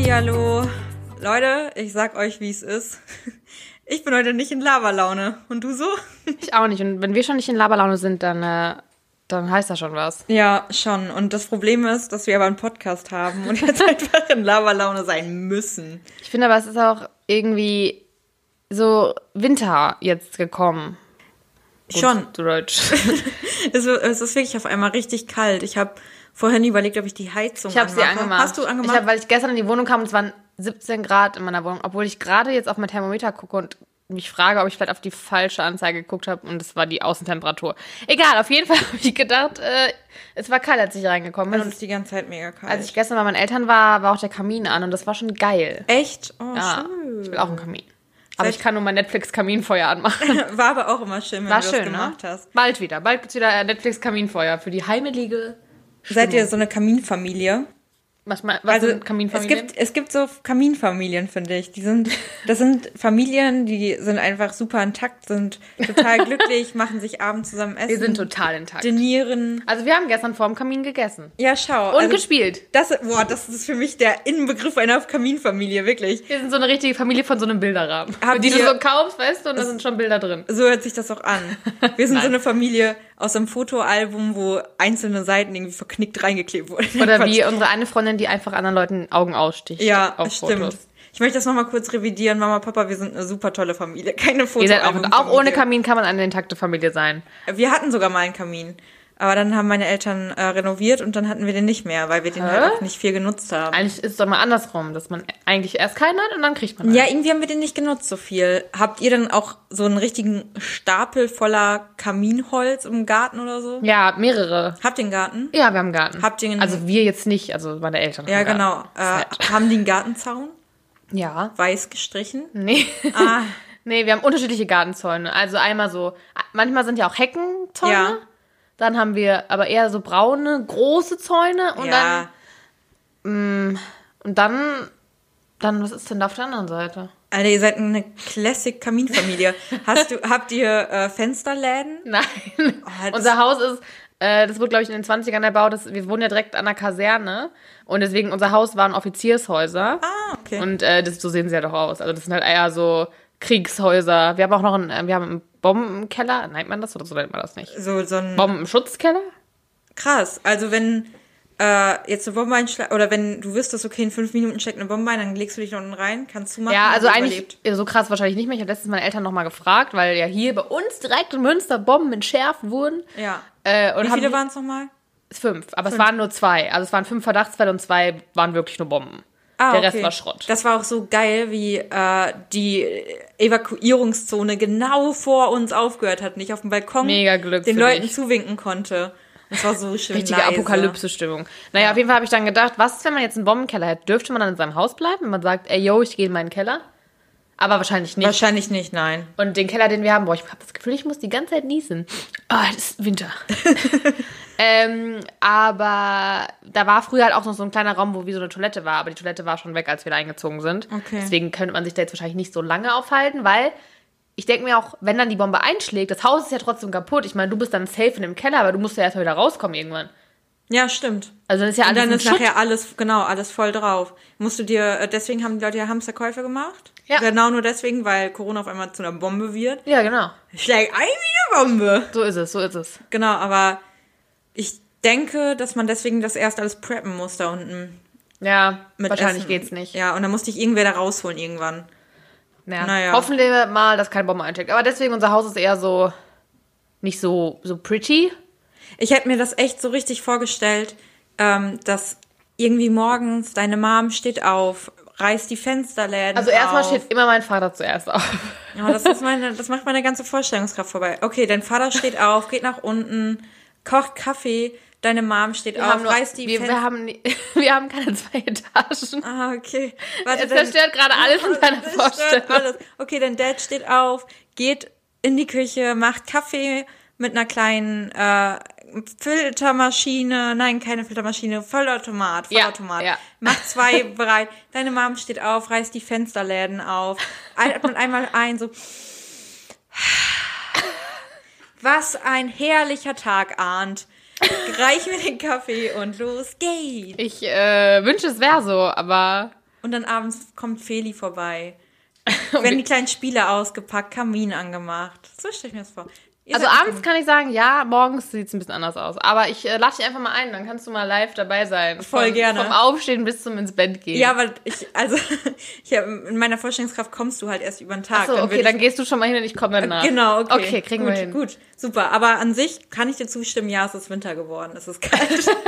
Hallihallo. Leute, ich sag euch, wie es ist. Ich bin heute nicht in Laberlaune. Und du so? Ich auch nicht. Und wenn wir schon nicht in Laberlaune sind, dann, äh, dann heißt das schon was. Ja, schon. Und das Problem ist, dass wir aber einen Podcast haben und jetzt einfach in Laberlaune sein müssen. Ich finde aber, es ist auch irgendwie so Winter jetzt gekommen. Gut, Schon. Zu Deutsch. Es, es ist wirklich auf einmal richtig kalt. Ich habe vorhin überlegt, ob ich die Heizung Ich habe sie angemacht. Hast du angemacht? Ich hab, weil ich gestern in die Wohnung kam und es waren 17 Grad in meiner Wohnung, obwohl ich gerade jetzt auf mein Thermometer gucke und mich frage, ob ich vielleicht auf die falsche Anzeige geguckt habe und es war die Außentemperatur. Egal, auf jeden Fall habe ich gedacht, äh, es war kalt, als ich reingekommen bin. es Und ist die ganze Zeit mega kalt. als ich gestern bei meinen Eltern war, war auch der Kamin an und das war schon geil. Echt? Oh, Ja, schön. ich will auch einen Kamin. Aber Seit- ich kann nur mein Netflix-Kaminfeuer anmachen. War aber auch immer schön, wenn War du schön, das ne? gemacht hast. Bald wieder. Bald gibt's wieder äh, Netflix-Kaminfeuer für die heimelige. Seid ihr so eine Kaminfamilie? Was, was Also sind es Kaminfamilien? gibt, es gibt so Kaminfamilien, finde ich. Die sind, das sind Familien, die sind einfach super intakt, sind total glücklich, machen sich abends zusammen essen, Wir sind total intakt. dinieren. Also wir haben gestern vor dem Kamin gegessen. Ja, schau. Und also, gespielt. das, boah, das ist für mich der Inbegriff einer Kaminfamilie, wirklich. Wir sind so eine richtige Familie von so einem Bilderrahmen. Habt die du so kaufst, weißt du, und da sind schon Bilder drin. So hört sich das auch an. Wir sind so eine Familie aus einem Fotoalbum, wo einzelne Seiten irgendwie verknickt reingeklebt wurden. Oder wie unsere eine Freundin, die einfach anderen Leuten Augen aussticht. Ja, stimmt. Fotos. Ich möchte das nochmal kurz revidieren. Mama, Papa, wir sind eine super tolle Familie. Keine Ihr seid auch, auch ohne Kamin kann man eine intakte Familie sein. Wir hatten sogar mal einen Kamin. Aber dann haben meine Eltern äh, renoviert und dann hatten wir den nicht mehr, weil wir den Hä? halt auch nicht viel genutzt haben. Eigentlich ist es doch mal andersrum, dass man eigentlich erst keinen hat und dann kriegt man einen. Ja, irgendwie haben wir den nicht genutzt so viel. Habt ihr denn auch so einen richtigen Stapel voller Kaminholz im Garten oder so? Ja, mehrere. Habt ihr einen Garten? Ja, wir haben einen Garten. Habt ihr einen- also wir jetzt nicht, also meine Eltern. Ja, genau. Äh, haben die einen Gartenzaun? Ja. Weiß gestrichen? Nee. Ah, nee, wir haben unterschiedliche Gartenzäune. Also einmal so, manchmal sind ja auch Heckenzäune. Ja. Dann haben wir aber eher so braune, große Zäune. Und ja. dann, und dann, dann, was ist denn da auf der anderen Seite? Alter, ihr seid eine Classic-Kaminfamilie. Hast du, habt ihr äh, Fensterläden? Nein. das- Unser Haus ist, äh, das wurde, glaube ich, in den 20ern erbaut. Das, wir wohnen ja direkt an der Kaserne. Und deswegen, unser Haus waren Offiziershäuser. Ah, okay. Und äh, das, so sehen sie ja doch aus. Also das sind halt eher so Kriegshäuser. Wir haben auch noch einen, äh, wir haben einen Bombenkeller. Nennt man das oder so nennt man das nicht? so, so ein Bombenschutzkeller? Krass. Also wenn äh, jetzt eine Bombe einschlägt, oder wenn du wüsstest, okay, in fünf Minuten schlägt eine Bombe ein, dann legst du dich unten rein, kannst du machen. Ja, also eigentlich überlebt. so krass wahrscheinlich nicht mehr. Ich habe letztens meine Eltern nochmal gefragt, weil ja hier bei uns direkt in Münster Bomben entschärft wurden. Ja. Äh, und Wie viele waren es nochmal? Fünf, aber es waren nur zwei. Also es waren fünf Verdachtsfälle und zwei waren wirklich nur Bomben. Ah, Der okay. Rest war Schrott. Das war auch so geil, wie äh, die Evakuierungszone genau vor uns aufgehört hat, nicht auf dem Balkon Mega Glück den Leuten dich. zuwinken konnte. Das war so schön Richtige. Apokalypse-Stimmung. Naja, auf jeden Fall habe ich dann gedacht, was ist, wenn man jetzt einen Bombenkeller hätte? Dürfte man dann in seinem Haus bleiben, wenn man sagt, ey, yo, ich gehe in meinen Keller? Aber wahrscheinlich nicht. Wahrscheinlich nicht, nein. Und den Keller, den wir haben, boah, ich habe das Gefühl, ich muss die ganze Zeit niesen. Ah, es ist Winter. ähm, aber da war früher halt auch noch so ein kleiner Raum, wo wie so eine Toilette war, aber die Toilette war schon weg, als wir da eingezogen sind. Okay. Deswegen könnte man sich da jetzt wahrscheinlich nicht so lange aufhalten, weil ich denke mir auch, wenn dann die Bombe einschlägt, das Haus ist ja trotzdem kaputt. Ich meine, du bist dann safe in dem Keller, aber du musst ja erstmal wieder rauskommen irgendwann. Ja, stimmt. Also dann ist ja Und alles dann in ist Schutt. nachher alles, genau, alles voll drauf. Musst du dir, äh, deswegen haben die Leute ja Hamsterkäufe gemacht. Ja. Genau nur deswegen, weil Corona auf einmal zu einer Bombe wird. Ja, genau. Schlägt ein wie eine Bombe. So ist es, so ist es. Genau, aber ich denke, dass man deswegen das erst alles preppen muss da unten. Ja, Mit wahrscheinlich Essen. geht's nicht. Ja, und dann musste ich irgendwer da rausholen irgendwann. Ja. Naja. Hoffen wir mal, dass keine Bombe einschlägt. Aber deswegen, unser Haus ist eher so nicht so, so pretty. Ich hätte mir das echt so richtig vorgestellt, ähm, dass irgendwie morgens deine Mom steht auf, reißt die Fensterläden Also erstmal auf. steht immer mein Vater zuerst auf. Ja, das, ist meine, das macht meine ganze Vorstellungskraft vorbei. Okay, dein Vater steht auf, geht nach unten, kocht Kaffee, deine Mom steht Wir auf, reißt die wir, Fenster... wir, haben, wir haben keine zwei Etagen. Ah, okay. Warte, Es zerstört gerade alles in deiner Vorstellung. alles. Okay, dein Dad steht auf, geht in die Küche, macht Kaffee mit einer kleinen äh, Filtermaschine, nein, keine Filtermaschine, Vollautomat, Ja, Vollautomat. ja. Macht zwei bereit. Deine Mom steht auf, reißt die Fensterläden auf, atmet einmal ein, so. Was ein herrlicher Tag ahnt. Reich mir den Kaffee und los geht's. Ich äh, wünsche, es wäre so, aber Und dann abends kommt Feli vorbei. Werden die kleinen Spiele ausgepackt, Kamin angemacht. So stelle ich mir das vor. Also abends kann ich sagen, ja, morgens sieht es ein bisschen anders aus. Aber ich äh, lade dich einfach mal ein, dann kannst du mal live dabei sein. Voll Von- gerne. Vom Aufstehen bis zum ins Bett gehen. Ja, aber ich, also, ich hab, in meiner Vorstellungskraft kommst du halt erst über den Tag. Okay, würd dann ich, gehst du schon mal hin und ich komme danach. Genau, okay. Okay, kriegen gut, wir hin. Gut, super. Aber an sich kann ich dir zustimmen, ja, es ist Winter geworden. Es ist kalt.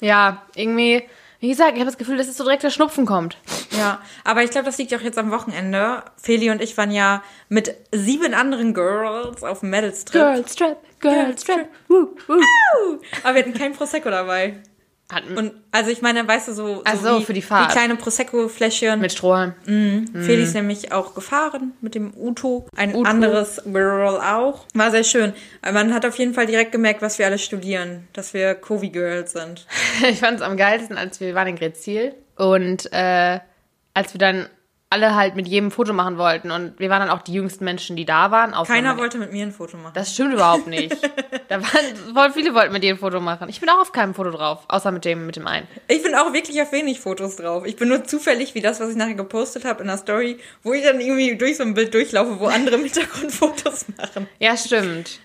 Ja, irgendwie, wie gesagt, ich habe das Gefühl, dass es so direkt der Schnupfen kommt. ja, aber ich glaube, das liegt ja auch jetzt am Wochenende. Feli und ich waren ja mit sieben anderen Girls auf dem Mädelstrip. Girls Trip, Girls Trip. Woo, woo. Aber wir hatten kein Prosecco dabei. Hatten Und also ich meine, weißt du, so, so Ach so, wie, für die Fahrt. wie kleine Prosecco-Fläschchen. mit Strohhalm. Feli ist nämlich auch gefahren mit dem Uto. Ein Uto. anderes Girl auch. War sehr schön. Man hat auf jeden Fall direkt gemerkt, was wir alle studieren. Dass wir Covi-Girls sind. Ich fand es am geilsten, als wir waren in Grezil und äh, als wir dann alle halt mit jedem Foto machen wollten und wir waren dann auch die jüngsten Menschen, die da waren. Keiner meine- wollte mit mir ein Foto machen. Das stimmt überhaupt nicht. da waren voll viele wollten mit dir ein Foto machen. Ich bin auch auf keinem Foto drauf, außer mit dem mit dem einen. Ich bin auch wirklich auf wenig Fotos drauf. Ich bin nur zufällig wie das, was ich nachher gepostet habe in der Story, wo ich dann irgendwie durch so ein Bild durchlaufe, wo andere im Hintergrund Fotos machen. Ja, stimmt.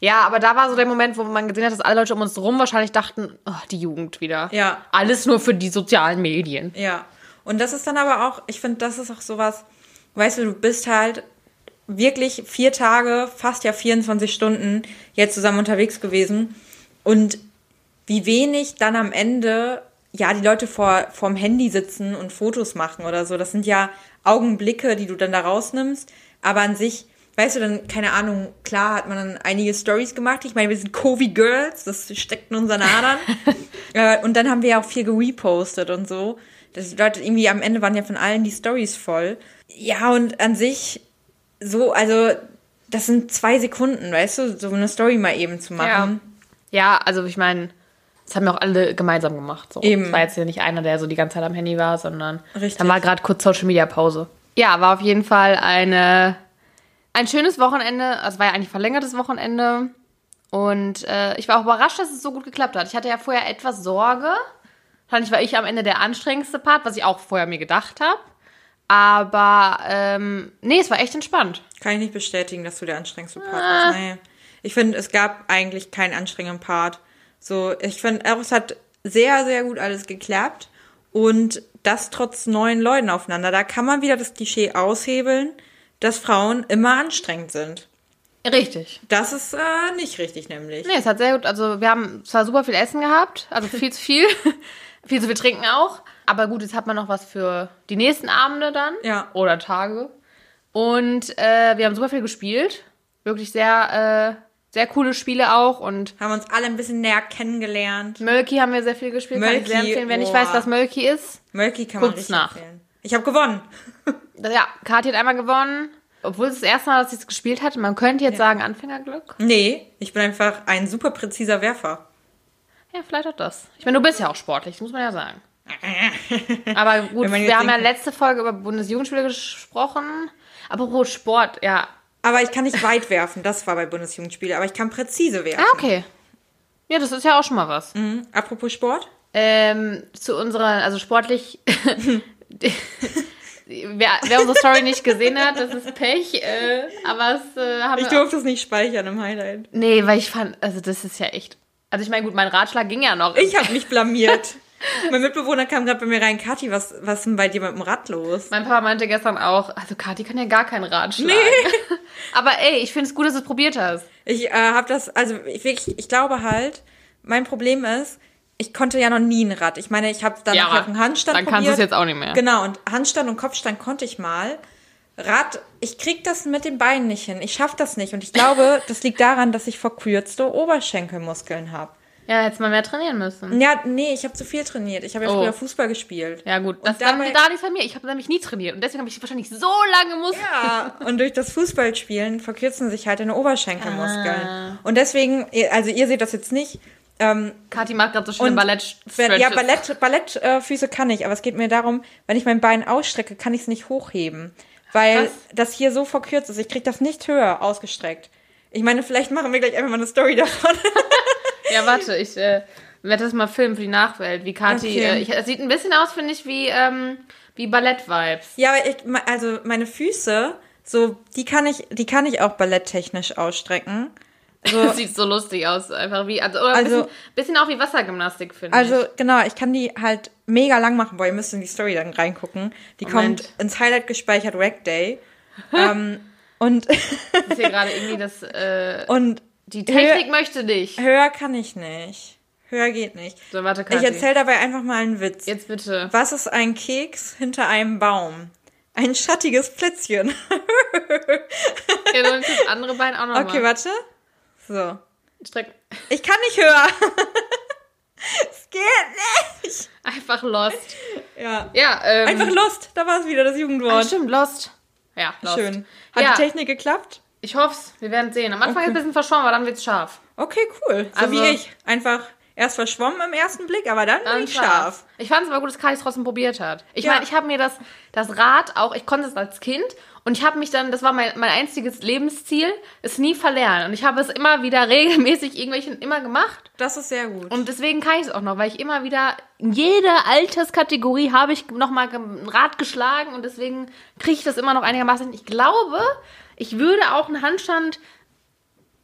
Ja, aber da war so der Moment, wo man gesehen hat, dass alle Leute um uns rum wahrscheinlich dachten, oh, die Jugend wieder. Ja. Alles nur für die sozialen Medien. Ja. Und das ist dann aber auch, ich finde, das ist auch sowas, weißt du, du bist halt wirklich vier Tage, fast ja 24 Stunden jetzt zusammen unterwegs gewesen. Und wie wenig dann am Ende, ja, die Leute vor, vorm Handy sitzen und Fotos machen oder so. Das sind ja Augenblicke, die du dann da rausnimmst. Aber an sich, weißt du, dann, keine Ahnung, klar hat man dann einige Stories gemacht. Ich meine, wir sind Covid-Girls, das steckt in unseren Adern. äh, und dann haben wir ja auch viel gerepostet und so. Das Leute, irgendwie am Ende waren ja von allen die Stories voll. Ja, und an sich, so, also, das sind zwei Sekunden, weißt du, so eine Story mal eben zu machen. Ja, also ich meine, das haben wir auch alle gemeinsam gemacht. So. Eben. Es war jetzt ja nicht einer, der so die ganze Zeit am Handy war, sondern Richtig. dann war gerade kurz Social Media Pause. Ja, war auf jeden Fall eine, ein schönes Wochenende. Also es war ja eigentlich verlängertes Wochenende. Und äh, ich war auch überrascht, dass es so gut geklappt hat. Ich hatte ja vorher etwas Sorge. Wahrscheinlich war ich am Ende der anstrengendste Part, was ich auch vorher mir gedacht habe. Aber ähm, nee, es war echt entspannt. Kann ich nicht bestätigen, dass du der anstrengendste Part warst. Nee. Ich finde, es gab eigentlich keinen anstrengenden Part. So, ich finde, es hat sehr, sehr gut alles geklappt. Und das trotz neuen Leuten aufeinander. Da kann man wieder das Klischee aushebeln, dass Frauen immer anstrengend sind. Richtig. Das ist äh, nicht richtig, nämlich. Nee, es hat sehr gut, also wir haben zwar super viel Essen gehabt, also viel zu viel, viel zu viel trinken auch, aber gut, jetzt hat man noch was für die nächsten Abende dann Ja. oder Tage. Und äh, wir haben super viel gespielt, wirklich sehr, äh, sehr coole Spiele auch und Haben uns alle ein bisschen näher kennengelernt. Mölki haben wir sehr viel gespielt, kann ich sehr Mölki, empfehlen. Wer nicht boah. weiß, was Mölki ist, Mölki kann man richtig nach. empfehlen. Ich habe gewonnen. ja, Kathi hat einmal gewonnen, obwohl es das erste Mal, dass sie es gespielt hat. Man könnte jetzt sagen Anfängerglück. Nee, ich bin einfach ein super präziser Werfer. Ja, vielleicht auch das. Ich meine, du bist ja auch sportlich, muss man ja sagen. Aber gut, wir haben ja letzte Folge über Bundesjugendspiele gesprochen. Apropos Sport, ja. Aber ich kann nicht weit werfen, das war bei Bundesjugendspiele, aber ich kann präzise werfen. Ah, okay. Ja, das ist ja auch schon mal was. Mhm. Apropos Sport. Ähm, zu unserer, also sportlich. wer, wer unsere Story nicht gesehen hat, das ist Pech. Äh, aber es äh, haben Ich durfte es nicht speichern im Highlight. Nee, weil ich fand, also das ist ja echt. Also ich meine, gut, mein Ratschlag ging ja noch. Ich habe mich blamiert. mein Mitbewohner kam gerade bei mir rein. Kathi, was, was ist denn bei dir mit dem Rad los? Mein Papa meinte gestern auch, also Kathi kann ja gar keinen Rat schlagen. Aber ey, ich finde es gut, dass du es probiert hast. Ich äh, habe das, also ich, wirklich, ich glaube halt, mein Problem ist, ich konnte ja noch nie ein Rad. Ich meine, ich habe dann Ja, auf einen Handstand dann probiert. kannst du es jetzt auch nicht mehr. Genau, und Handstand und Kopfstand konnte ich mal. Rad, ich krieg das mit den Beinen nicht hin. Ich schaff das nicht. Und ich glaube, das liegt daran, dass ich verkürzte Oberschenkelmuskeln habe. Ja, hättest mal mehr trainieren müssen. Ja, nee, ich habe zu viel trainiert. Ich habe ja Oh. früher Fußball gespielt. Ja gut, das dann dabei- da nicht bei mir. Ich habe nämlich nie trainiert und deswegen habe ich wahrscheinlich so lange Muskeln. Ja, und durch das Fußballspielen verkürzen sich halt deine Oberschenkelmuskeln. Ah. Und deswegen, also ihr seht das jetzt nicht. Ähm, Kathi macht gerade so schöne und ballett wenn, ja, Ballett, Ballettfüße äh, kann ich, aber es geht mir darum, wenn ich mein Bein ausstrecke, kann ich es nicht hochheben. Weil Krass. das hier so verkürzt ist. Ich krieg das nicht höher ausgestreckt. Ich meine, vielleicht machen wir gleich einfach mal eine Story davon. Ja, warte, ich, äh, werde das mal filmen für die Nachwelt, wie Kathi. Okay. Äh, ich, es sieht ein bisschen aus, finde ich, wie, ähm, wie Ballett-Vibes. Ja, aber ich, also meine Füße, so, die kann ich, die kann ich auch balletttechnisch ausstrecken. So, Das sieht so lustig aus, einfach wie, also, oder ein Also- bisschen, bisschen auch wie Wassergymnastik, finde also ich. genau, ich kann die halt mega lang machen. Boah, ihr müsst in die Story dann reingucken. Die Moment. kommt ins Highlight gespeichert, Rack Day. ähm, und, ist hier gerade irgendwie das, äh, und die Technik möchte nicht. höher kann ich nicht. Höher geht nicht. So, warte, Ich Kathi. erzähle dabei einfach mal einen Witz. Jetzt bitte. Was ist ein Keks hinter einem Baum? Ein schattiges Plätzchen. Ja, nimmst das andere Bein auch nochmal. Okay, warte. So. Streck. Ich kann nicht höher. es geht nicht. Einfach Lost. Ja. Ja, ähm. Einfach Lost. Da war es wieder, das Ah, Jugendwort. stimmt, Lost. Ja, Lost. Schön. Hat Ja. die Technik geklappt? Ich hoff's. Wir werden sehen. Am Anfang Okay. ist ein bisschen verschwommen, aber dann wird's scharf. Okay, cool. So Also- wie ich. Einfach erst verschwommen im ersten Blick, aber dann, Dann dann scharf. Ich fand es aber gut, dass Kali es trotzdem probiert hat. Ich Ja. meine, ich habe mir das, das Rad auch, ich konnte es als Kind und ich habe mich dann, das war mein, mein einziges Lebensziel, es nie verlernen. Und ich habe es immer wieder regelmäßig irgendwelchen immer gemacht. Das ist sehr gut. Und deswegen kann ich es auch noch, weil ich immer wieder in jeder Alterskategorie habe ich nochmal ein Rad geschlagen und deswegen kriege ich das immer noch einigermaßen. hin. Ich glaube, ich würde auch einen Handstand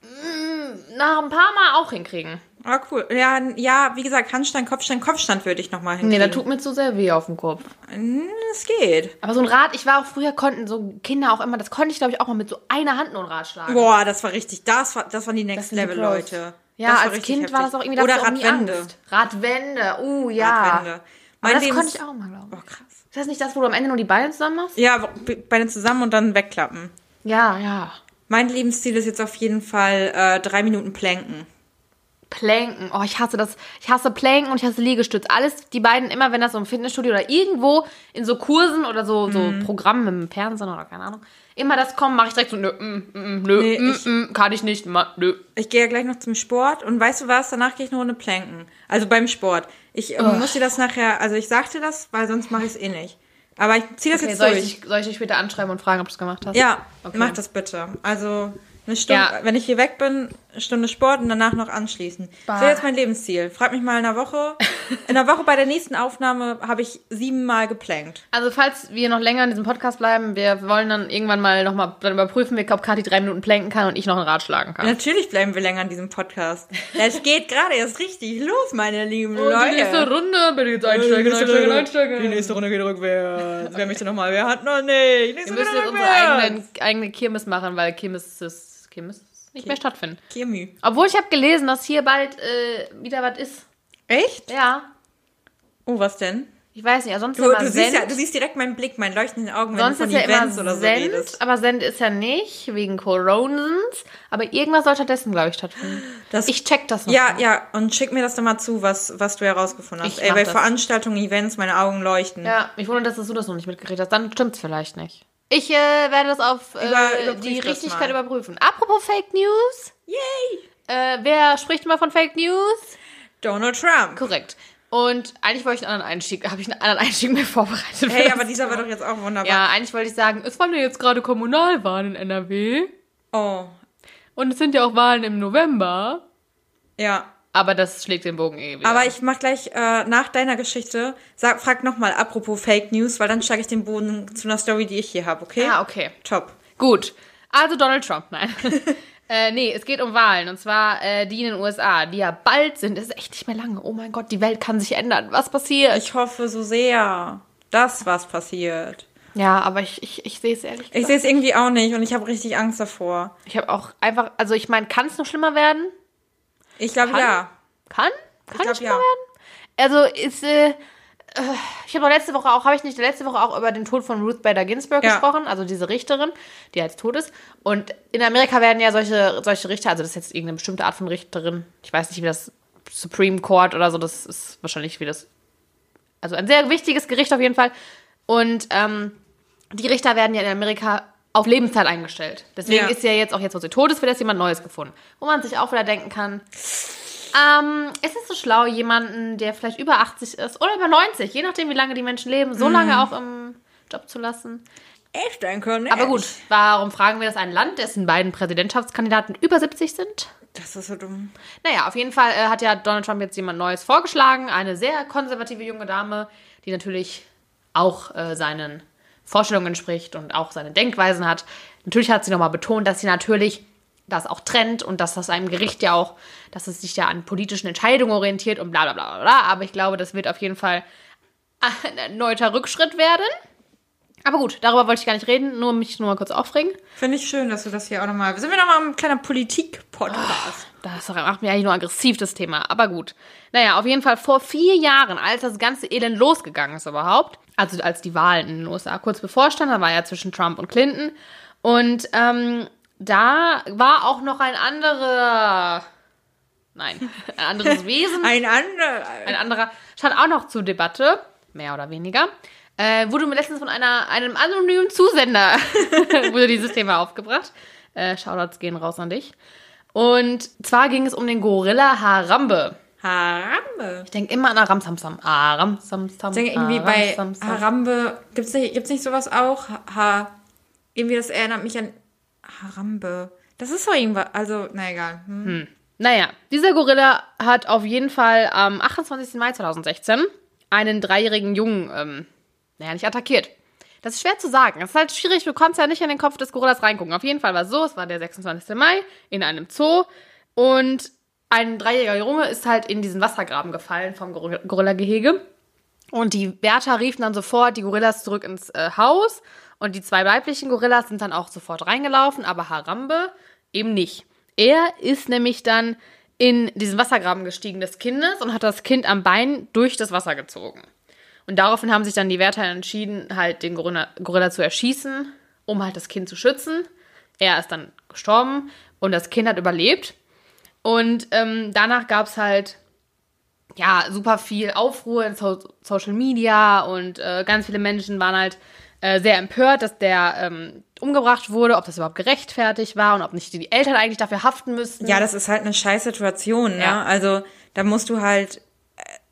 mm, nach ein paar Mal auch hinkriegen. Ah, cool. Ja, ja, wie gesagt, Handstand, Kopfstand, Kopfstand würde ich nochmal Nee, hinkriegen. da tut mir zu sehr weh auf dem Kopf. Hm, Es geht. Aber so ein Rad, ich war auch früher, konnten so Kinder auch immer, das konnte ich glaube ich auch mal mit so einer Hand nur ein Rad schlagen. Boah, das war richtig, das, war, das waren die Next Level. Leute. Ja, als Kind war das heftig. auch irgendwie, Oder Radwände. Angst. Radwände, uh, ja. Radwände. Aber das Lebens- konnte ich auch mal, glaube ich. Oh, krass. Ist das nicht das, wo du am Ende nur die Beine zusammen machst? Ja, beide zusammen und dann wegklappen. Ja, ja. Mein Lebensziel ist jetzt auf jeden Fall äh, drei Minuten Planken. Planken. Oh, ich hasse das. Ich hasse Planken und ich hasse Liegestütz. Alles, die beiden immer, wenn das so im Fitnessstudio oder irgendwo in so Kursen oder so, so Mhm. Programmen im Fernsehen oder keine Ahnung, immer das kommen, mache ich direkt so, nö, mm, mm, nö, Nee, mm, ich- mm, kann ich nicht, ma, nö. Ich gehe ja gleich noch zum Sport und weißt du was? Danach gehe ich eine Runde planken. Also beim Sport. Ich ähm, muss dir das nachher, also ich sag dir das, weil sonst mache ich es eh nicht. Aber ich ziehe das Okay, jetzt soll, durch. ich, soll ich dich später anschreiben und fragen, ob du es gemacht hast? Ja, Okay. mach das bitte. Also eine Stunde, Ja. wenn ich hier weg bin, eine Stunde Sport und danach noch anschließen. Das wäre jetzt mein Lebensziel. Frag mich mal in einer Woche. In einer Woche bei der nächsten Aufnahme habe ich siebenmal geplankt. Also falls wir noch länger in diesem Podcast bleiben, wir wollen dann irgendwann mal nochmal dann überprüfen, ob Kathi drei Minuten planken kann und ich noch ein Rad schlagen kann. Natürlich bleiben wir länger in diesem Podcast. Es geht gerade erst richtig los, meine lieben Und die nächste Leute. Runde, bitte jetzt einsteigen, einsteigen, einsteigen. Die nächste Runde geht rückwärts. Wer möchte nochmal? Wer hat noch nicht? Wir müssen jetzt unsere eigene, eigene Kirmes machen, weil Kirmes ist, Kirmes nicht mehr stattfinden. Kirmü. Obwohl ich habe gelesen, dass hier bald äh, wieder was ist. Echt? Ja. Oh, was denn? Ich weiß nicht, sonst Du, ja du, immer siehst Send. ja, du siehst direkt meinen Blick, meinen leuchtenden Augen, wenn sonst du ist von ja immer Events oder so Send, redest. aber Send ist ja nicht, wegen Coronans. Aber irgendwas soll stattdessen, glaube ich, stattfinden. Das- ich check das noch. Ja, mal. ja, und schick mir das doch mal zu, was, was du herausgefunden hast. Ich Ey, bei das. Veranstaltungen, Events, meine Augen leuchten. Ja, mich wundert, dass du das noch nicht mitgekriegt hast. Dann stimmt's vielleicht nicht. Ich äh, werde das auf äh, Über- die Richtigkeit überprüfen. Apropos Fake News. Yay! Äh, wer spricht immer von Fake News? Donald Trump. Korrekt. Und eigentlich wollte ich einen anderen Einstieg, habe ich einen anderen Einstieg mehr vorbereitet. Hey, aber dieser war doch jetzt auch wunderbar. Ja, eigentlich wollte ich sagen, es waren ja jetzt gerade Kommunalwahlen in NRW. Oh, Und es sind ja auch Wahlen im November. ja. Aber das schlägt den Bogen eh wieder. Aber ich mach gleich äh, nach deiner Geschichte, sag, frag nochmal apropos Fake News, weil dann steige ich den Boden zu einer Story, die ich hier habe, okay? Ah, okay. Top. Gut. Also Donald Trump, nein. äh, nee, es geht um Wahlen. Und zwar äh, die in den USA, die ja bald sind. Es ist echt nicht mehr lange. Oh mein Gott, die Welt kann sich ändern. Was passiert? Ich hoffe so sehr, dass was passiert. ja, aber ich, ich, ich sehe es ehrlich Ich gesagt. sehe es irgendwie auch nicht und ich habe richtig Angst davor. Ich habe auch einfach, also ich meine, kann es noch schlimmer werden? Ich glaube ja. Kann? Kann glaub, es schlimmer ja. werden? Also ist, äh, äh, ich habe letzte Woche auch, habe ich nicht letzte Woche auch über den Tod von Ruth Bader Ginsburg Ja. gesprochen, also diese Richterin, die jetzt tot ist. Und in Amerika werden ja solche, solche Richter, also das ist jetzt irgendeine bestimmte Art von Richterin, ich weiß nicht, wie das Supreme Court oder so, das ist wahrscheinlich wie das, also ein sehr wichtiges Gericht auf jeden Fall. Und ähm, die Richter werden ja in Amerika auf Lebenszeit eingestellt. Deswegen Ja. ist ja jetzt auch jetzt, wo sie tot ist, wird jetzt jemand Neues gefunden. Wo man sich auch wieder denken kann, ähm, ist es so schlau, jemanden, der vielleicht über 80 ist oder über 90, je nachdem, wie lange die Menschen leben, so lange auch im Job zu lassen? Echt ein Körner. Aber gut, warum fragen wir das ein Land, dessen beiden Präsidentschaftskandidaten über 70 sind? Das ist so dumm. Naja, auf jeden Fall äh, hat ja Donald Trump jetzt jemand Neues vorgeschlagen. Eine sehr konservative junge Dame, die natürlich auch äh, seinen Vorstellungen entspricht und auch seine Denkweisen hat. Natürlich hat sie nochmal betont, dass sie natürlich das auch trennt und dass das einem Gericht ja auch, dass es sich ja an politischen Entscheidungen orientiert und bla bla bla bla. Aber ich glaube, das wird auf jeden Fall ein erneuter Rückschritt werden. Aber gut, darüber wollte ich gar nicht reden, nur mich nur mal kurz aufregen. Finde ich schön, dass du das hier auch nochmal. Sind wir nochmal ein kleiner Politik-Podcast? Das macht mir eigentlich nur aggressiv, das Thema. Aber gut. Naja, auf jeden Fall vor vier Jahren, als das ganze Elend losgegangen ist überhaupt, also als die Wahlen in den USA kurz bevorstanden, da war ja zwischen Trump und Clinton. Und ähm, da war auch noch ein anderer. Nein, ein anderes Wesen. Ein anderer. Ein anderer stand auch noch zur Debatte, mehr oder weniger. Äh, wurde mir letztens von einer, einem anonymen Zusender wurde dieses Thema aufgebracht. Äh, Shoutouts gehen raus an dich. Und zwar ging es um den Gorilla Harambe. Harambe. Ich denke immer an Aramsamsam. Aramsamsam. Ich denke irgendwie bei Harambe. Gibt es nicht, gibt's nicht sowas auch? Ha, irgendwie, das erinnert mich an Harambe. Das ist doch irgendwas. Also, na egal. Hm. Hm. Naja, dieser Gorilla hat auf jeden Fall am 28. Mai 2016 einen dreijährigen Jungen, ähm, naja, nicht attackiert. Das ist schwer zu sagen. Es ist halt schwierig, du konntest ja nicht in den Kopf des Gorillas reingucken. Auf jeden Fall war es so, es war der 26. Mai in einem Zoo und ein dreijähriger Junge ist halt in diesen Wassergraben gefallen vom Gor- Gorilla-Gehege. Und die Wärter riefen dann sofort die Gorillas zurück ins äh, Haus. Und die zwei weiblichen Gorillas sind dann auch sofort reingelaufen, aber Harambe eben nicht. Er ist nämlich dann in diesen Wassergraben gestiegen des Kindes und hat das Kind am Bein durch das Wasser gezogen. Und daraufhin haben sich dann die Wärter entschieden, halt den Gorilla, Gorilla zu erschießen, um halt das Kind zu schützen. Er ist dann gestorben und das Kind hat überlebt. Und ähm, danach gab es halt ja super viel Aufruhr in so Social Media und äh, ganz viele Menschen waren halt äh, sehr empört, dass der ähm, umgebracht wurde, ob das überhaupt gerechtfertigt war und ob nicht die Eltern eigentlich dafür haften müssten. Ja, das ist halt eine scheiß Situation, ne? Ja. Also, da musst du halt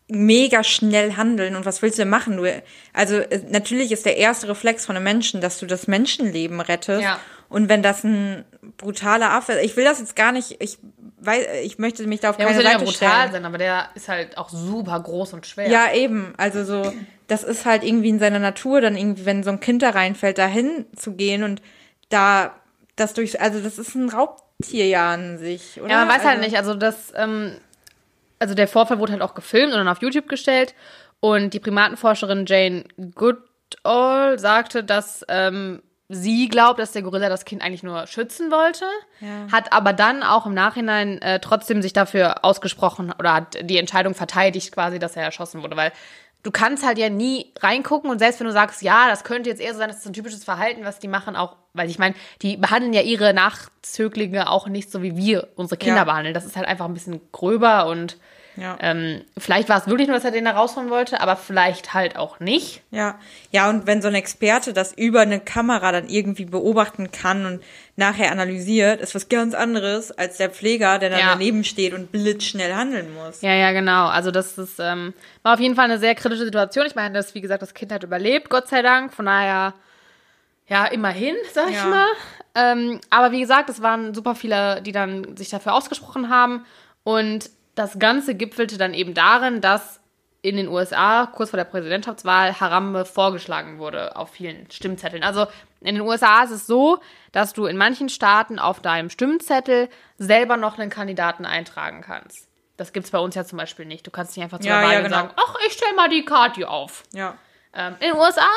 mega schnell handeln und was willst du denn machen? Du, also äh, natürlich ist der erste Reflex von einem Menschen, dass du das Menschenleben rettest. Ja. Und wenn das ein brutaler Affe ist, ich will das jetzt gar nicht, ich weiß, ich möchte mich da auf der muss keine ja nicht Seite mehr brutal stellen. sein, aber der ist halt auch super groß und schwer. Ja, eben. Also so, das ist halt irgendwie in seiner Natur, dann irgendwie, wenn so ein Kind da reinfällt, da hinzugehen und da das durch, also das ist ein Raubtier ja an sich, oder? Ja, man weiß halt also, nicht. Also das, ähm, also der Vorfall wurde halt auch gefilmt und dann auf YouTube gestellt. Und die Primatenforscherin Jane Goodall sagte, dass ähm, sie glaubt, dass der Gorilla das Kind eigentlich nur schützen wollte, Ja. hat aber dann auch im Nachhinein äh, trotzdem sich dafür ausgesprochen oder hat die Entscheidung verteidigt quasi, dass er erschossen wurde, weil du kannst halt ja nie reingucken und selbst wenn du sagst, ja, das könnte jetzt eher so sein, das ist ein typisches Verhalten, was die machen, auch, weil ich meine, die behandeln ja ihre Nachzöglinge auch nicht so, wie wir unsere Kinder Ja. behandeln. Das ist halt einfach ein bisschen gröber und Ja. ähm, vielleicht war es wirklich nur, dass er den da rausholen wollte, aber vielleicht halt auch nicht. Ja, ja, und wenn so ein Experte das über eine Kamera dann irgendwie beobachten kann und nachher analysiert, ist was ganz anderes als der Pfleger, der dann Ja. daneben steht und blitzschnell handeln muss. Ja, ja, genau. Also das ist, ähm, war auf jeden Fall eine sehr kritische Situation. Ich meine, das, wie gesagt, das Kind hat überlebt, Gott sei Dank. Von daher, ja, immerhin, sag ich Ja. mal. Ähm, aber wie gesagt, es waren super viele, die dann sich dafür ausgesprochen haben. Und das Ganze gipfelte dann eben darin, dass in den USA kurz vor der Präsidentschaftswahl Harambe vorgeschlagen wurde auf vielen Stimmzetteln. Also in den USA ist es so, dass du in manchen Staaten auf deinem Stimmzettel selber noch einen Kandidaten eintragen kannst. Das gibt's bei uns ja zum Beispiel nicht. Du kannst nicht einfach zu Ja, der Wahl ja, genau. sagen, ach, ich stell mal die Karte auf. Ja. Ähm, in den USA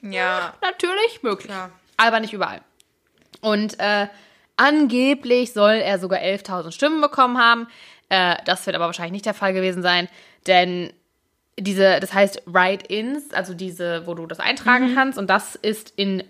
Ja. natürlich möglich, Klar. aber nicht überall. Und äh, angeblich soll er sogar 11.000 Stimmen bekommen haben. Äh, das wird aber wahrscheinlich nicht der Fall gewesen sein, denn diese, das heißt Write-ins, also diese, wo du das eintragen kannst, und das ist in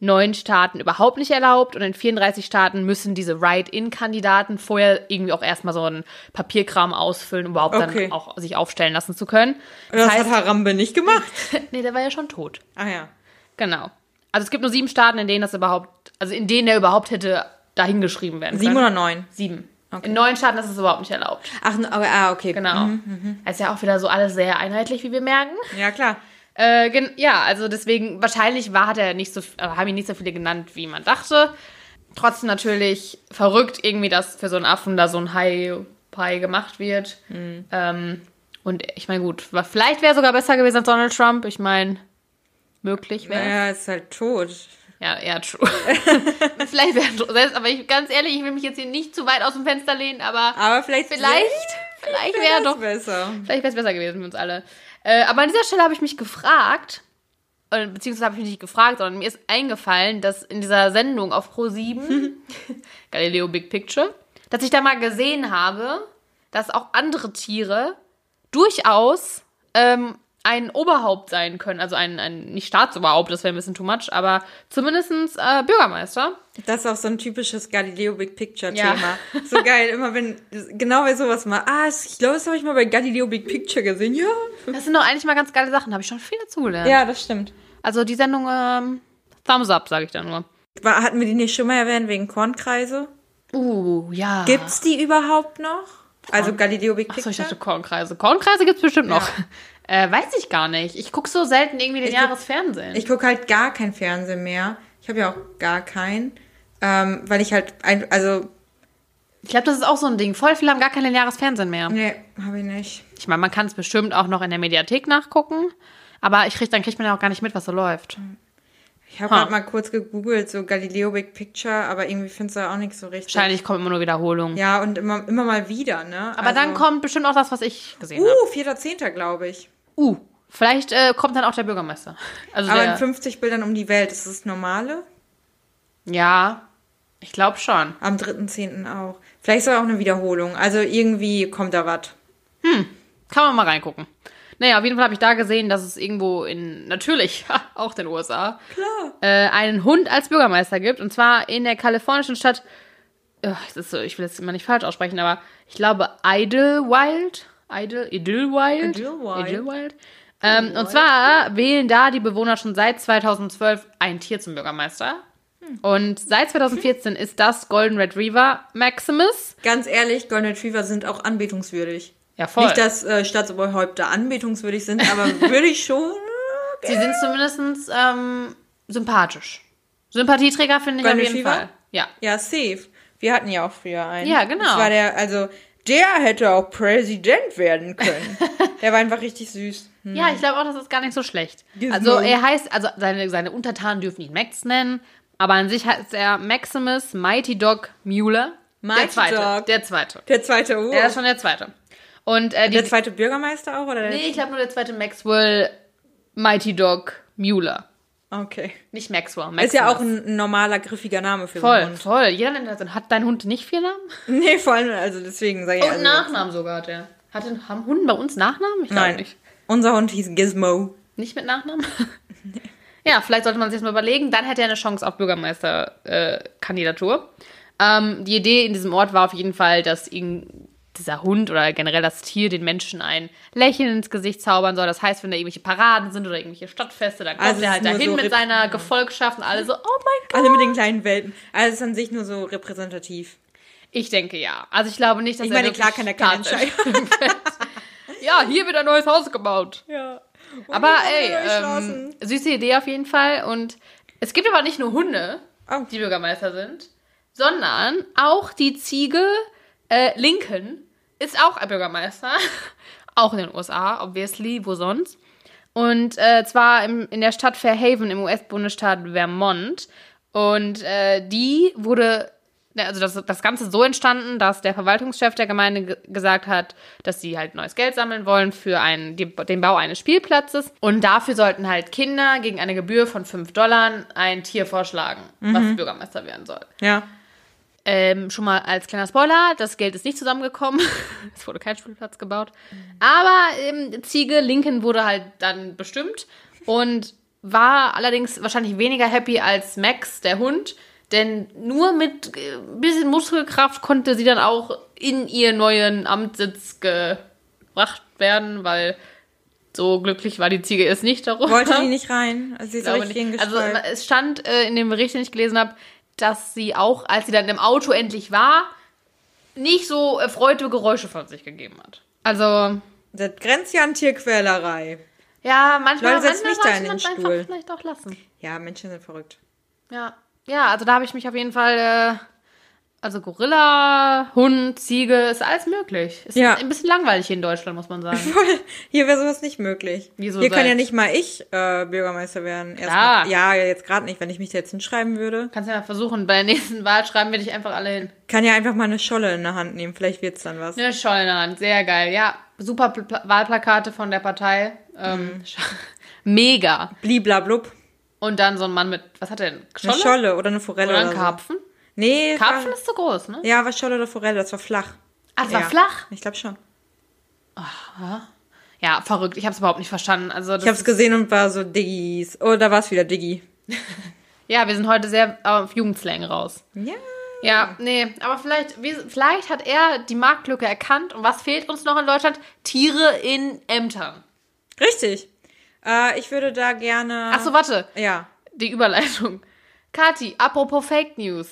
neun Staaten überhaupt nicht erlaubt und in 34 Staaten müssen diese Write-in-Kandidaten vorher irgendwie auch erstmal so einen Papierkram ausfüllen, um überhaupt Okay. dann auch sich aufstellen lassen zu können. Das, hat Harambe nicht gemacht. nee, der war ja schon tot. Ah ja. Genau. Also es gibt nur sieben Staaten, in denen das überhaupt, also in denen er überhaupt hätte dahingeschrieben werden Sieben können. oder neun? Sieben. In neun Staaten ist es überhaupt nicht erlaubt. Ach, aber, ah, okay. Genau. Es ist ja auch wieder so alles sehr einheitlich, wie wir merken. Ja, klar. Äh, ja, also deswegen, wahrscheinlich war, hat er nicht so, äh, haben ihn nicht so viele genannt, wie man dachte. trotzdem natürlich verrückt, irgendwie, dass für so einen Affen da so ein High-Pie gemacht wird. Mhm. Ähm, und ich meine, gut, vielleicht wäre sogar besser gewesen als Donald Trump. Ich meine, möglich wäre Naja, ist halt tot. Ja, ja, true. vielleicht wäre selbst, aber ich, ganz ehrlich, ich will mich jetzt hier nicht zu weit aus dem Fenster lehnen, aber Aber vielleicht, vielleicht, vielleicht wäre doch besser. Vielleicht wäre es besser gewesen für uns alle. Äh, aber an dieser Stelle habe ich mich gefragt, äh, beziehungsweise habe ich mich nicht gefragt, sondern mir ist eingefallen, dass in dieser Sendung auf Pro7, Galileo Big Picture, dass ich da mal gesehen habe, dass auch andere Tiere durchaus ähm, ein Oberhaupt sein können. Also ein, ein nicht Staatsoberhaupt, das wäre ein bisschen too much, aber zumindest äh, Bürgermeister. Das ist auch so ein typisches Galileo Big Picture Ja. Thema. So geil, immer wenn, genau bei sowas mal, ah, ich glaube, das habe ich mal bei Galileo Big Picture gesehen, ja. Das sind doch eigentlich mal ganz geile Sachen, habe ich schon viel dazugelernt. Ja, das stimmt. Also die Sendung, ähm, Thumbs up, sage ich da nur. War, hatten wir die nicht schon mal erwähnt wegen Kornkreise? Uh, ja. Gibt's die überhaupt noch? Also Galileo Big Achso, Picture? ich dachte Kornkreise. Kornkreise gibt's bestimmt noch. Äh, weiß ich gar nicht. Ich gucke so selten irgendwie den Ich guck- Jahresfernsehen. Ich gucke halt gar kein Fernsehen mehr. Ich habe ja auch gar keinen. Ähm, weil ich halt, ein, also, Ich glaube, das ist auch so ein Ding. Voll viele haben gar kein lineares Fernsehen mehr. nee, habe ich nicht. Ich meine, man kann es bestimmt auch noch in der Mediathek nachgucken. Aber ich krieg, dann kriegt man ja auch gar nicht mit, was so läuft. Ich habe Ha. gerade mal kurz gegoogelt, so Galileo Big Picture, aber irgendwie findest du da auch nichts so richtig. Wahrscheinlich kommen immer nur Wiederholungen. Ja, und immer, immer mal wieder, ne? Aber dann kommt bestimmt auch das, was ich gesehen habe. Uh, 4.10. glaube ich. Uh, vielleicht äh, kommt dann auch der Bürgermeister. Also Aber der, in 50 Bildern um die Welt. Ist das normale? ja, ich glaube schon. Am 3.10. auch. Vielleicht sogar auch eine Wiederholung. Also irgendwie kommt da was. Kann man mal reingucken. Naja, auf jeden Fall habe ich da gesehen, dass es irgendwo in, natürlich, auch den USA, Klar. äh, einen Hund als Bürgermeister gibt. Und zwar in der kalifornischen Stadt, das ist so, ich will das immer nicht falsch aussprechen, aber ich glaube Idlewild. Idle, Idlewild? Idlewild. Idlewild. Ähm, und zwar wählen da die Bewohner schon seit 2012 ein Tier zum Bürgermeister. Und seit 2014 ist das Golden Retriever Maximus. Ganz ehrlich, Golden Retriever sind auch anbetungswürdig. Ja, voll. Nicht, dass äh, Staatsoberhäupter anbetungswürdig sind, aber würde ich schon. Sie sind zumindest ähm, sympathisch. Sympathieträger finde ich Golden auf jeden Retriever? Fall. Ja. Ja, safe. Wir hatten ja auch früher einen. Ja, genau. Das war der, also, der hätte auch Präsident werden können. der war einfach richtig süß. Hm. Ja, ich glaube auch, das ist gar nicht so schlecht. Gizmo. Also er heißt, also seine, seine Untertanen dürfen ihn Max nennen, aber an sich heißt er Maximus Mighty Dog Mueller. der Mighty zweite. Dog. Der zweite. Der zweite Uhr. Der ist schon der zweite. Und äh, die, der zweite Bürgermeister auch, oder der? nee, ich glaube nur der zweite Maxwell Mighty Dog Mueller. Okay. Nicht Maxwell. Ist Maximus. ja auch ein, normaler, griffiger Name für so voll, einen Hund. voll. Jeder nennt das. Hat dein Hund nicht vier Namen? Nee, vor allem, also deswegen sage ich Und also, Nachnamen sogar hat er. Hat den, haben Hunden bei uns Nachnamen? Ich Nein. nicht. Unser Hund hieß Gizmo. Nicht mit Nachnamen? ja, vielleicht sollte man sich das mal überlegen. Dann hätte er eine Chance auf Bürgermeisterkandidatur. Äh, ähm, die Idee in diesem Ort war auf jeden Fall, dass ihn, dieser Hund oder generell das Tier den Menschen ein Lächeln ins Gesicht zaubern soll. Das heißt, wenn da irgendwelche Paraden sind oder irgendwelche Stadtfeste, dann kommt Also er halt dahin so mit seiner Gefolgschaft und alle so, oh mein Gott. Alle mit den kleinen Welpen. Also es ist an sich nur so repräsentativ. Ich denke ja. Also ich glaube nicht, dass Ich er meine, klar wirklich kann er keine Tatentscheidungen fällt. Ja, hier wird ein neues Haus gebaut. Ja. Aber ey, ähm, süße Idee auf jeden Fall. Und es gibt aber nicht nur Hunde, Oh. die Bürgermeister sind, sondern auch die Ziege äh, Lincoln ist auch ein Bürgermeister. auch in den USA, obviously, wo sonst. Und äh, zwar im, in der Stadt Fairhaven im US-Bundesstaat Vermont. Und äh, die wurde, ne, also das, das Ganze so entstanden, dass der Verwaltungschef der Gemeinde ge gesagt hat, dass sie halt neues Geld sammeln wollen für einen, die, den Bau eines Spielplatzes. Und dafür sollten halt Kinder gegen eine Gebühr von 5 Dollar ein Tier vorschlagen, was Bürgermeister werden soll. Ja. Ähm, schon mal als kleiner Spoiler, das Geld ist nicht zusammengekommen. es wurde kein Spielplatz gebaut. Aber ähm, Ziege Lincoln wurde halt dann bestimmt und war allerdings wahrscheinlich weniger happy als Max, der Hund. Denn nur mit äh, ein bisschen Muskelkraft konnte sie dann auch in ihren neuen Amtssitz gebracht werden, weil so glücklich war die Ziege jetzt nicht darüber. Wollte die nicht rein? Also sie ist richtig nicht. Also es stand äh, in dem Bericht, den ich gelesen habe, dass sie auch, als sie dann im Auto endlich war, nicht so erfreute Geräusche von sich gegeben hat. Also, Das grenzt ja an Tierquälerei. ja, manchmal, Leute, setzt manchmal mich da sollte in den man's Stuhl. einfach vielleicht auch lassen. Ja, Menschen sind verrückt. Ja. ja, also da habe ich mich auf jeden Fall, äh, also Gorilla, Hund, Ziege, ist alles möglich. Ist Ja. ein bisschen langweilig hier in Deutschland, muss man sagen. Hier wäre sowas nicht möglich. Wieso Hier kann ja nicht mal ich äh, Bürgermeister werden. Klar. mal- ja, jetzt gerade nicht, wenn ich mich da jetzt hinschreiben würde. Kannst ja mal versuchen, bei der nächsten Wahl schreiben wir dich einfach alle hin. Kann ja einfach mal eine Scholle in der Hand nehmen. Vielleicht wird's dann was. Eine Scholle in der Hand, sehr geil. Ja, super Pla Wahlplakate von der Partei. Ähm, sch- Mega. Bliblablub. Und dann so ein Mann mit, was hat er denn? Eine Scholle oder eine Forelle Oder oder, ein so. Karpfen? Nee, Karpfen war, ist zu groß, ne? ja, war Scholle oder Forelle, das war flach. Ah, das war Ja. flach? Ich glaube schon. Ja, verrückt. Ich habe es überhaupt nicht verstanden. Also Ich habe es gesehen und war so Diggis. Oh, da war es wieder Diggi. Ja, wir sind heute sehr auf Jugendslang raus. Ja. Ja, nee, aber vielleicht, vielleicht hat er die Marktlücke erkannt. Und was fehlt uns noch in Deutschland? Tiere in Ämtern. Richtig. Äh, ich würde da gerne. Ach so, warte. Ja. Die Überleitung. Kathi, apropos Fake News.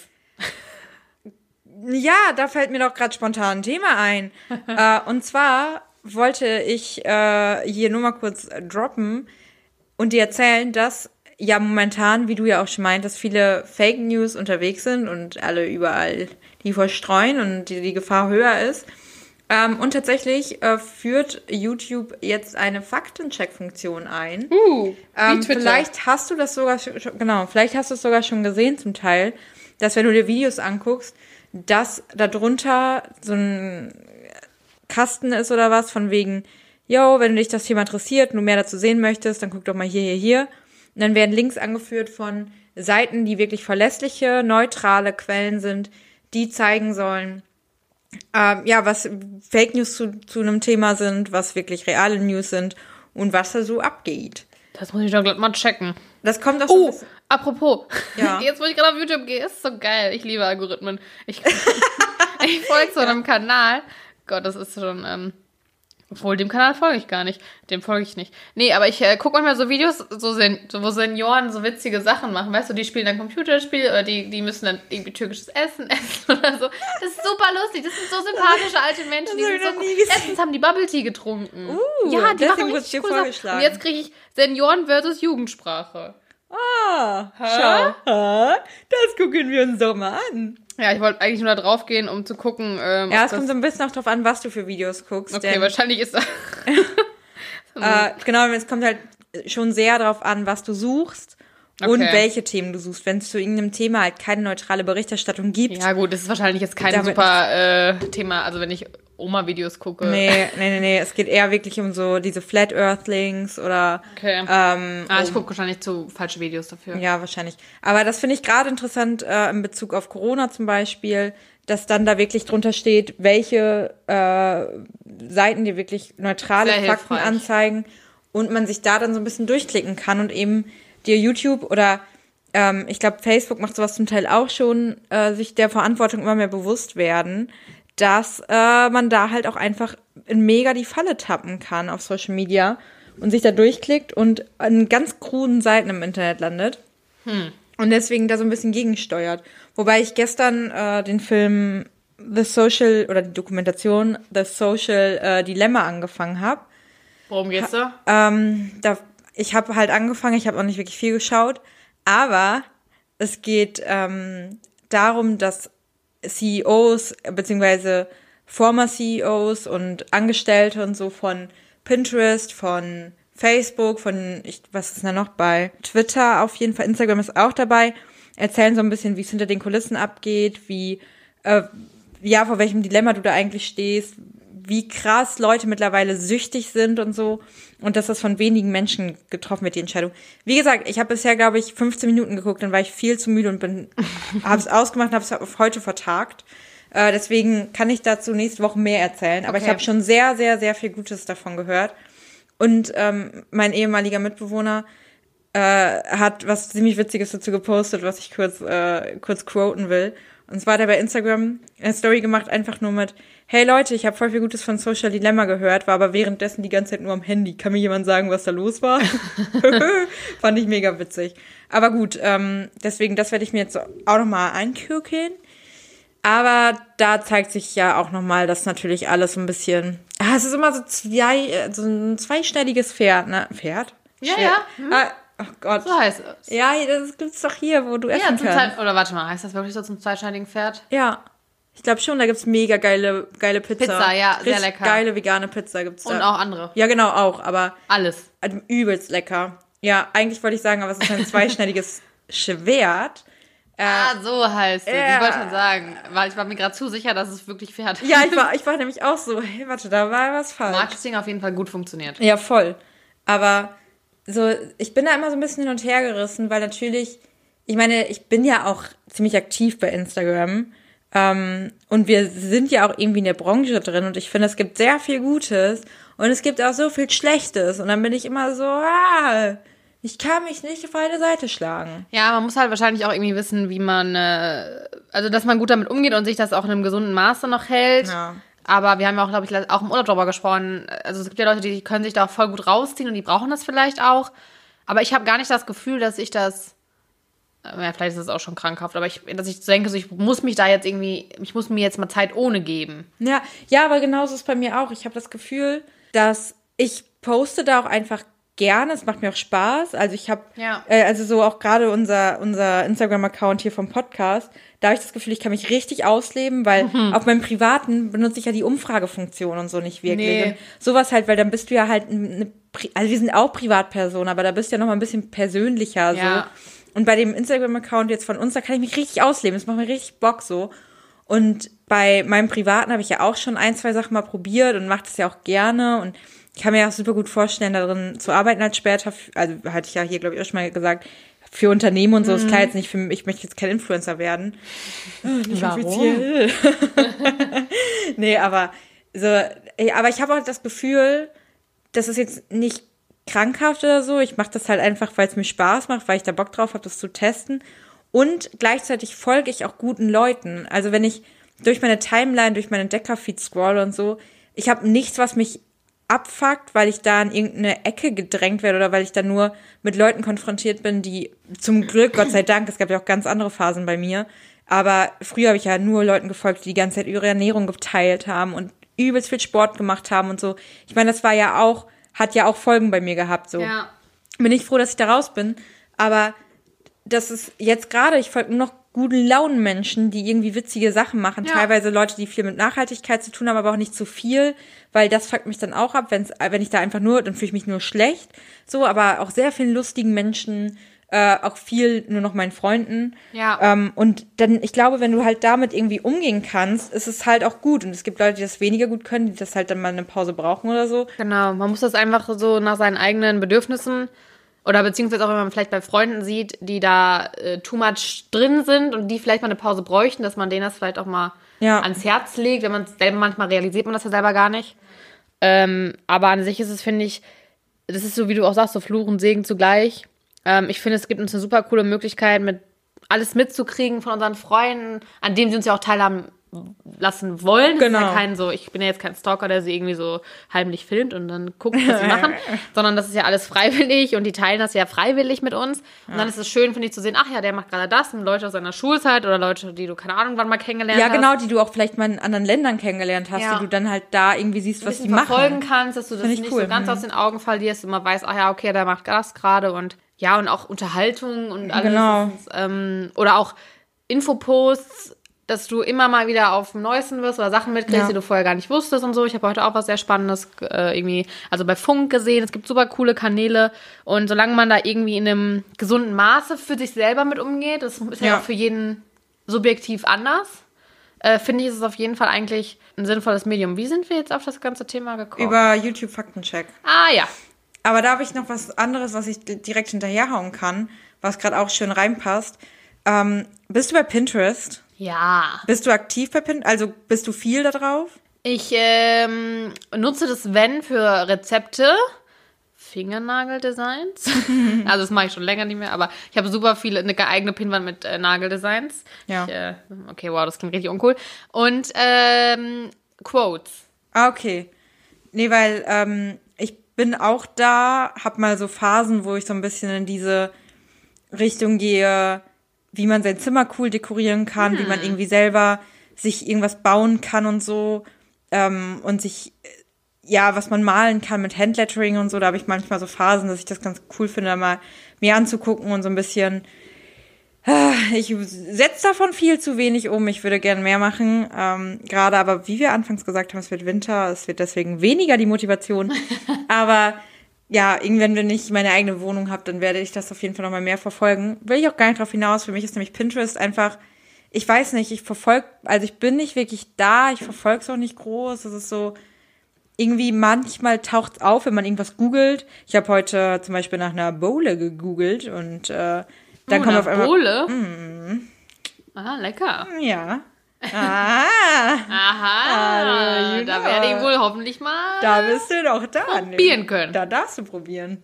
Ja, da fällt mir doch gerade spontan ein Thema ein. äh, und zwar wollte ich äh, hier nur mal kurz droppen und dir erzählen, dass ja momentan, wie du ja auch schon meintest, viele Fake News unterwegs sind und alle überall die verstreuen und die, die Gefahr höher ist. Ähm, und tatsächlich äh, führt YouTube jetzt eine Faktencheck-Funktion ein. Uh, Ähm, vielleicht hast du das sogar schon, genau, vielleicht hast du es sogar schon gesehen zum Teil, dass wenn du dir Videos anguckst, dass darunter so ein Kasten ist oder was, von wegen, yo, wenn dich das Thema interessiert und du mehr dazu sehen möchtest, dann guck doch mal hier, hier, hier. Und dann werden Links angeführt von Seiten, die wirklich verlässliche, neutrale Quellen sind, die zeigen sollen, ähm, ja, was Fake News zu, zu einem Thema sind, was wirklich reale News sind und was da so abgeht. Das muss ich doch gleich mal checken. Das kommt auch so Oh, apropos. Ja. Jetzt, wo ich gerade auf YouTube gehe, ist so geil. Ich liebe Algorithmen. Ich, ich folge so einem Kanal. Gott, das ist schon, ähm, obwohl dem Kanal folge ich gar nicht. Dem folge ich nicht. Nee, aber ich äh, gucke manchmal so Videos, so, Sen wo Senioren so witzige Sachen machen. Weißt du, die spielen dann Computerspiel oder die, die müssen dann irgendwie türkisches Essen essen oder so. Das ist super lustig. Das sind so sympathische alte Menschen. Die sind so cool. Erstens haben die Bubble Tea getrunken. Uh, ja, die machen richtig cool vorgeschlagen. Und jetzt kriege ich Senioren versus Jugendsprache. Ah, schau. Ah, Das gucken wir uns doch mal an. Ja, ich wollte eigentlich nur da drauf gehen, um zu gucken. Ähm, Ja, es kommt so ein bisschen auch drauf an, was du für Videos guckst. Okay, wahrscheinlich ist das. äh, genau, es kommt halt schon sehr darauf an, was du suchst und Okay. welche Themen du suchst. Wenn es zu irgendeinem Thema halt keine neutrale Berichterstattung gibt, ja, gut, das ist wahrscheinlich jetzt kein super äh, Thema. Also, wenn ich Oma-Videos gucke. nee, nee, nee, nee, es geht eher wirklich um so diese Flat Earthlings oder Okay. ähm, ah, ich gucke wahrscheinlich zu falsche Videos dafür. Ja, wahrscheinlich. Aber das finde ich gerade interessant äh, in Bezug auf Corona zum Beispiel, dass dann da wirklich drunter steht, welche äh, Seiten dir wirklich neutrale Sehr Fakten hilfreich. anzeigen und man sich da dann so ein bisschen durchklicken kann und eben dir YouTube oder ähm, ich glaube Facebook macht sowas zum Teil auch schon, äh, sich der Verantwortung immer mehr bewusst werden, dass äh, man da halt auch einfach in mega die Falle tappen kann auf Social Media und sich da durchklickt und an ganz kruden Seiten im Internet landet. Und deswegen da so ein bisschen gegensteuert. Wobei ich gestern äh, den Film The Social oder die Dokumentation The Social äh, Dilemma angefangen habe. Worum geht's da? Ähm, da, ich habe halt angefangen, ich habe auch nicht wirklich viel geschaut, aber es geht ähm, darum, dass CEOs beziehungsweise former CEOs und Angestellte und so von Pinterest, von Facebook, von ich, was ist da noch bei? Twitter auf jeden Fall, Instagram ist auch dabei, erzählen so ein bisschen, wie es hinter den Kulissen abgeht, wie äh, ja, vor welchem Dilemma du da eigentlich stehst, wie krass Leute mittlerweile süchtig sind und so. Und dass das von wenigen Menschen getroffen wird, die Entscheidung. Wie gesagt, ich habe bisher, glaube ich, 15 Minuten geguckt, dann war ich viel zu müde und bin, habe es ausgemacht und habe es auf heute vertagt. Äh, deswegen kann ich dazu nächste Woche mehr erzählen. Aber ich Okay. habe schon sehr, sehr, sehr viel Gutes davon gehört. Und ähm, mein ehemaliger Mitbewohner äh, hat was ziemlich Witziges dazu gepostet, was ich kurz, äh, kurz quoten will. Und zwar hat er bei Instagram eine Story gemacht, einfach nur mit, hey Leute, ich habe voll viel Gutes von Social Dilemma gehört, war aber währenddessen die ganze Zeit nur am Handy. Kann mir jemand sagen, was da los war? Fand ich mega witzig. Aber gut, ähm, deswegen, das werde ich mir jetzt auch nochmal einkürkeln. Aber da zeigt sich ja auch nochmal, dass natürlich alles so ein bisschen. Ah, es ist immer so zwei, äh, so ein zweischneidiges Pferd, ne? Pferd? Ja, Schwer. ja. Mhm. Ah, Oh Gott. So heißt es. Ja, das gibt's doch hier, wo du Ja, essen zum kannst. Zeit, oder warte mal, heißt das wirklich so zum zweischneidigen Pferd? Ja. Ich glaube schon, da gibt's mega geile, geile Pizza. Pizza, ja, sehr Richtig lecker. geile vegane Pizza gibt's da. Und auch andere. Ja, genau, auch, aber Alles. übelst lecker. Ja, eigentlich wollte ich sagen, aber es ist ein zweischneidiges Schwert. Ah, so heißt es. ja. Ich wollte schon sagen, weil ich war mir gerade zu sicher, dass es wirklich Pferd Ja, ich war, ich war nämlich auch so, hey, warte, da war was falsch. Marketing auf jeden Fall gut funktioniert. Ja, voll. Aber so, ich bin da immer so ein bisschen hin und her gerissen, weil natürlich, ich meine, ich bin ja auch ziemlich aktiv bei Instagram. Ähm, und wir sind ja auch irgendwie in der Branche drin und ich finde, es gibt sehr viel Gutes und es gibt auch so viel Schlechtes. Und dann bin ich immer so, ah, ich kann mich nicht auf eine Seite schlagen. Ja, man muss halt wahrscheinlich auch irgendwie wissen, wie man, äh, also dass man gut damit umgeht und sich das auch in einem gesunden Maße noch hält. Ja. Aber wir haben ja auch, glaube ich, auch im Urlaub darüber gesprochen. Also es gibt ja Leute, die können sich da auch voll gut rausziehen und die brauchen das vielleicht auch. Aber ich habe gar nicht das Gefühl, dass ich das, ja, vielleicht ist es auch schon krankhaft, aber ich, dass ich denke, so, ich muss mich da jetzt irgendwie, ich muss mir jetzt mal Zeit ohne geben. Ja, ja, aber genauso ist es bei mir auch. Ich habe das Gefühl, dass ich poste da auch einfach gerne. Es macht mir auch Spaß. Also ich habe, Ja. äh, also so auch gerade unser unser Instagram-Account hier vom Podcast. Da habe ich das Gefühl, ich kann mich richtig ausleben, weil Mhm. auf meinem privaten benutze ich ja die Umfragefunktion und so nicht wirklich. Nee. Und sowas halt, weil dann bist du ja halt eine, also wir sind auch Privatpersonen, aber da bist du ja noch mal ein bisschen persönlicher so. Und bei dem Instagram-Account jetzt von uns, da kann ich mich richtig ausleben. Das macht mir richtig Bock so. Und bei meinem Privaten habe ich ja auch schon ein, zwei Sachen mal probiert und mache das ja auch gerne. Und ich kann mir auch super gut vorstellen, darin zu arbeiten als später. Also hatte ich ja hier, glaube ich, auch schon mal gesagt, für Unternehmen und so ist klar jetzt nicht für mich, ich möchte jetzt kein Influencer werden. Nicht Warum? offiziell. nee, aber so, aber ich habe auch das Gefühl, das ist jetzt nicht krankhaft oder so. Ich mache das halt einfach, weil es mir Spaß macht, weil ich da Bock drauf habe, das zu testen. Und gleichzeitig folge ich auch guten Leuten. Also wenn ich durch meine Timeline, durch meine Entdeckerfeed scroll und so, ich habe nichts, was mich abfuckt, weil ich da in irgendeine Ecke gedrängt werde oder weil ich da nur mit Leuten konfrontiert bin, die zum Glück, Gott sei Dank, es gab ja auch ganz andere Phasen bei mir, aber früher habe ich ja nur Leuten gefolgt, die die ganze Zeit ihre Ernährung geteilt haben und übelst viel Sport gemacht haben und so. Ich meine, das war ja auch, hat ja auch Folgen bei mir gehabt, so Ja. bin ich froh, dass ich da raus bin. Aber das ist jetzt gerade, ich folge nur noch guten Launen Menschen, die irgendwie witzige Sachen machen. Ja. Teilweise Leute, die viel mit Nachhaltigkeit zu tun haben, aber auch nicht zu viel, weil das fuckt mich dann auch ab, wenn's, wenn ich da einfach nur, dann fühle ich mich nur schlecht. So, aber auch sehr vielen lustigen Menschen, äh, auch viel nur noch meinen Freunden. Ja. Ähm, und dann, ich glaube, wenn du halt damit irgendwie umgehen kannst, ist es halt auch gut. Und es gibt Leute, die das weniger gut können, die das halt dann mal eine Pause brauchen oder so. Genau, man muss das einfach so nach seinen eigenen Bedürfnissen oder beziehungsweise auch wenn man vielleicht bei Freunden sieht, die da äh, too much drin sind und die vielleicht mal eine Pause bräuchten, dass man denen das vielleicht auch mal Ja. ans Herz legt, wenn man selber manchmal realisiert man das ja selber gar nicht. Ähm, aber an sich ist es, finde ich, das ist so, wie du auch sagst, so Fluch und Segen zugleich. Ähm, ich finde, es gibt uns eine super coole Möglichkeit, mit alles mitzukriegen von unseren Freunden, an denen sie uns ja auch teilhaben lassen wollen. Genau. ja kein so, ich bin ja jetzt kein Stalker, der sie irgendwie so heimlich filmt und dann guckt, was sie machen, sondern das ist ja alles freiwillig und die teilen das ja freiwillig mit uns. Und dann ist es schön, finde ich, zu sehen, ach ja, der macht gerade das und Leute aus seiner Schulzeit oder Leute, die du keine Ahnung wann mal kennengelernt Ja, hast. genau, die du auch vielleicht mal in anderen Ländern kennengelernt hast, Ja. die du dann halt da irgendwie siehst, was die bisschen verfolgen machen. kannst, dass du das nicht cool, so ganz mhm. aus den Augen verlierst und man weiß, ach ja, okay, der macht das gerade und ja, und auch Unterhaltung und alles. Genau. Ähm, oder auch Infoposts, dass du immer mal wieder auf dem Neuesten wirst oder Sachen mitkriegst, Ja. die du vorher gar nicht wusstest und so. Ich habe heute auch was sehr Spannendes äh, irgendwie, also bei Funk gesehen. Es gibt super coole Kanäle und solange man da irgendwie in einem gesunden Maße für sich selber mit umgeht, das ist ja, Ja. auch für jeden subjektiv anders, äh, finde ich, ist es auf jeden Fall eigentlich ein sinnvolles Medium. Wie sind wir jetzt auf das ganze Thema gekommen? Über YouTube Faktencheck. ah ja. Aber da habe ich noch was anderes, was ich di- direkt hinterherhauen kann, was gerade auch schön reinpasst. Ähm, bist du bei Pinterest? Ja. Bist du aktiv bei Pinterest? Also bist du viel da drauf? Ich ähm, nutze das Wenn für Rezepte. Fingernageldesigns. also das mache ich schon länger nicht mehr, aber ich habe super viele, eine eigene Pinwand mit äh, Nageldesigns. Ja. Ich, äh, okay, wow, das klingt richtig uncool. Und ähm, Quotes. Ah, okay. Nee, weil ähm, bin auch da, hab mal so Phasen, wo ich so ein bisschen in diese Richtung gehe, wie man sein Zimmer cool dekorieren kann, wie man irgendwie selber sich irgendwas bauen kann und so. Ähm, und sich, ja, was man malen kann mit Handlettering und so, da habe ich manchmal so Phasen, dass ich das ganz cool finde, da mal mir anzugucken und so ein bisschen Ich setze davon viel zu wenig um. Ich würde gern mehr machen. Ähm, Gerade aber, wie wir anfangs gesagt haben, es wird Winter. Es wird deswegen weniger die Motivation. aber ja, irgendwann, wenn ich meine eigene Wohnung habe, dann werde ich das auf jeden Fall nochmal mehr verfolgen. Will ich auch gar nicht drauf hinaus. Für mich ist nämlich Pinterest einfach, ich weiß nicht, ich verfolge, also ich bin nicht wirklich da. Ich verfolge es auch nicht groß. Es ist so, irgendwie manchmal taucht es auf, wenn man irgendwas googelt. Ich habe heute zum Beispiel nach einer Bowle gegoogelt und äh, dann oh, kommt auf einmal. Bohle. Ah, lecker. Ja. Ah, Aha, Ah, da werde ich wohl hoffentlich mal. da bist du doch da. Probieren können. Da darfst du probieren.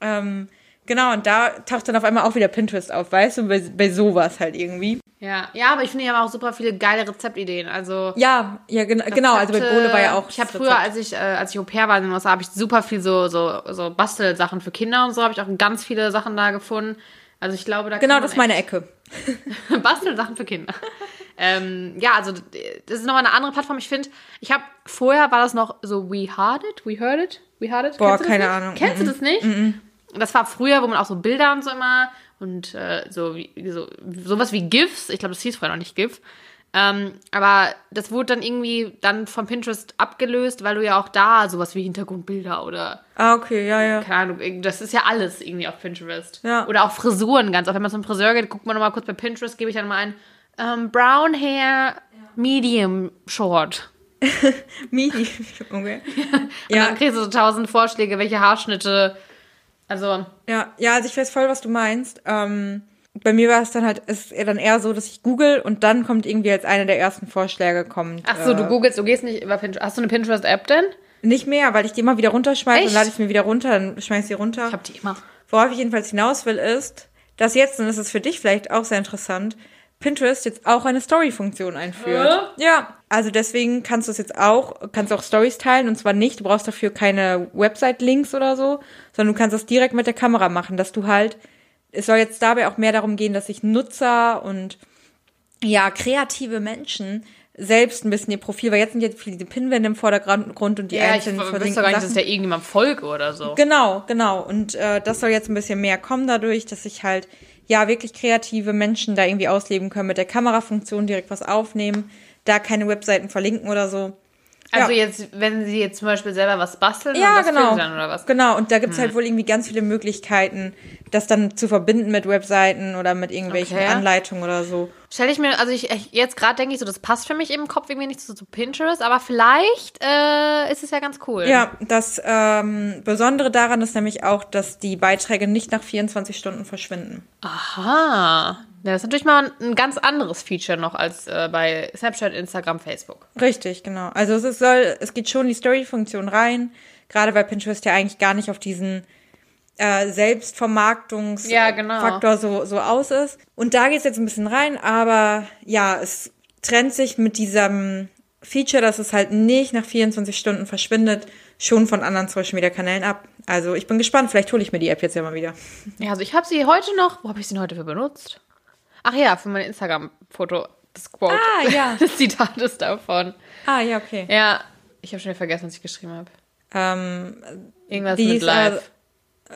Ähm, genau, und da taucht dann auf einmal auch wieder Pinterest auf, weißt du, bei, bei sowas halt irgendwie. Ja, ja, aber ich finde, die haben auch super viele geile Rezeptideen. Also Ja, ja, gen genau. Also bei Rezepte- Bohle war ja auch. Ich habe früher, als ich, äh, als ich Au pair war in den USA, habe ich super viel so, so, so Bastelsachen für Kinder und so, habe ich auch ganz viele Sachen da gefunden. Also ich glaube, da Genau, das ist meine Ecke. Bastelsachen für Kinder. ähm, ja, also das ist nochmal eine andere Plattform. Ich finde, ich habe vorher war das noch so We Heard It, We Heard It, We Heard It. Boah, keine nicht? Ahnung. Kennst du das nicht? Das war früher, wo man auch so Bilder und so immer und äh, so, wie, so sowas wie GIFs. Ich glaube, das hieß früher noch nicht GIF. Ähm, aber das wurde dann irgendwie dann von Pinterest abgelöst, weil du ja auch da sowas wie Hintergrundbilder oder Ah, okay, ja, ja. keine Ahnung, das ist ja alles irgendwie auf Pinterest. Ja. Oder auch Frisuren ganz oft. Wenn man zum Friseur geht, guckt man nochmal kurz bei Pinterest, gebe ich dann mal ein ähm, Brown Hair Medium Short. Mini. Okay. Und Ja. dann kriegst du so tausend Vorschläge, welche Haarschnitte. Also, Ja, ja, also ich weiß voll, was du meinst. Ähm, bei mir war es dann halt, ist eher dann eher so, dass ich google und dann kommt irgendwie als einer der ersten Vorschläge kommt. ach so, äh, du googelst, du gehst nicht über Pinterest. Hast du eine Pinterest-App denn? Nicht mehr, weil ich die immer wieder runterschmeiße, dann lade ich mir wieder runter, dann schmeiß ich sie runter. Ich hab die immer. Worauf ich jedenfalls hinaus will, ist, dass jetzt, und das ist für dich vielleicht auch sehr interessant, Pinterest jetzt auch eine Story-Funktion einführt. Ja, also deswegen kannst du es jetzt auch, kannst du auch Stories teilen und zwar nicht, du brauchst dafür keine Website-Links oder so, sondern du kannst das direkt mit der Kamera machen, dass du halt, es soll jetzt dabei auch mehr darum gehen, dass sich Nutzer und ja, kreative Menschen selbst ein bisschen ihr Profil, weil jetzt sind jetzt viele die Pinwände im Vordergrund und die Ja, ich einzelnen wüsste verlinkten gar nicht, dass es ja irgendjemand folge oder so. Genau, genau. Und äh, das soll jetzt ein bisschen mehr kommen dadurch, dass sich halt ja wirklich kreative Menschen da irgendwie ausleben können mit der Kamerafunktion direkt was aufnehmen, da keine Webseiten verlinken oder so. Also ja. jetzt, wenn sie jetzt zum Beispiel selber was basteln Ja, und das genau. dann oder was? Hm. Genau, und da gibt's halt wohl irgendwie ganz viele Möglichkeiten, das dann zu verbinden mit Webseiten oder mit irgendwelchen Okay. Anleitungen oder so. Stell ich mir, also ich ich- jetzt gerade denke ich so, das passt für mich im Kopf irgendwie nicht so zu Pinterest, aber vielleicht äh, ist es ja ganz cool. Ja, das ähm, Besondere daran ist nämlich auch, dass die Beiträge nicht nach 24 Stunden verschwinden. Aha. Ja, das ist natürlich mal ein ganz anderes Feature noch als äh, bei Snapchat, Instagram, Facebook. Richtig, genau. Also es ist, soll, es geht schon die Story-Funktion rein, gerade weil Pinterest ja eigentlich gar nicht auf diesen äh, Selbstvermarktungsfaktor Ja, genau. So, so aus ist. Und da geht es jetzt ein bisschen rein, aber ja, es trennt sich mit diesem Feature, dass es halt nicht nach 24 Stunden verschwindet, schon von anderen Social Media Kanälen ab. Also ich bin gespannt, vielleicht hole ich mir die App jetzt ja mal wieder. Ja, also ich habe sie heute noch, wo habe ich sie denn heute für benutzt? Ach ja, für mein Instagram-Foto. Das Quote. Ah, ja. Das Zitat ist davon. Ah, ja, okay. Ja, ich habe schon wieder vergessen, was ich geschrieben habe. Ähm, Irgendwas mit Live.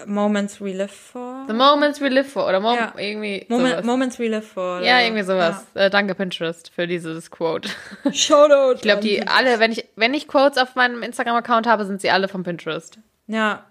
Moments we live for. The moments we live for. Oder Mom Ja. irgendwie Moment, sowas. Moments we live for. Ja, irgendwie sowas. Äh, danke Pinterest für dieses Quote. Shoutout. Ich glaube, die alle, wenn ich, wenn ich Quotes auf meinem Instagram-Account habe, sind sie alle von Pinterest. Ja.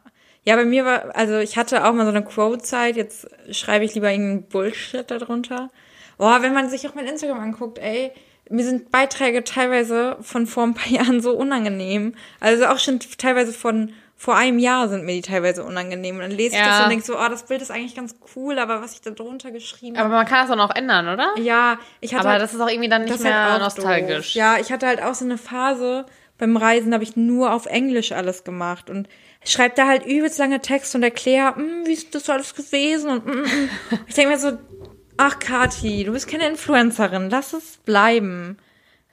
Ja, bei mir war, also ich hatte auch mal so eine Quote-Zeit, jetzt schreibe ich lieber irgendeinen Bullshit darunter. Boah, wenn man sich auch mein Instagram anguckt, ey, mir sind Beiträge teilweise von vor ein paar Jahren so unangenehm. Also auch schon teilweise von vor einem Jahr sind mir die teilweise unangenehm. Und dann lese ich Ja. das und denke so, oh, das Bild ist eigentlich ganz cool, aber was ich da drunter geschrieben Aber habe. man kann das auch noch ändern, oder? Ja, ich hatte Aber das ist auch irgendwie dann nicht halt mehr auch nostalgisch. Doof. Ja, ich hatte halt auch so eine Phase beim Reisen, da habe ich nur auf Englisch alles gemacht und schreibe da halt übelst lange Texte und erkläre, "Hm, wie ist das alles gewesen und mm, mm, mm." ich denke mir so, ach Kati, du bist keine Influencerin, lass es bleiben.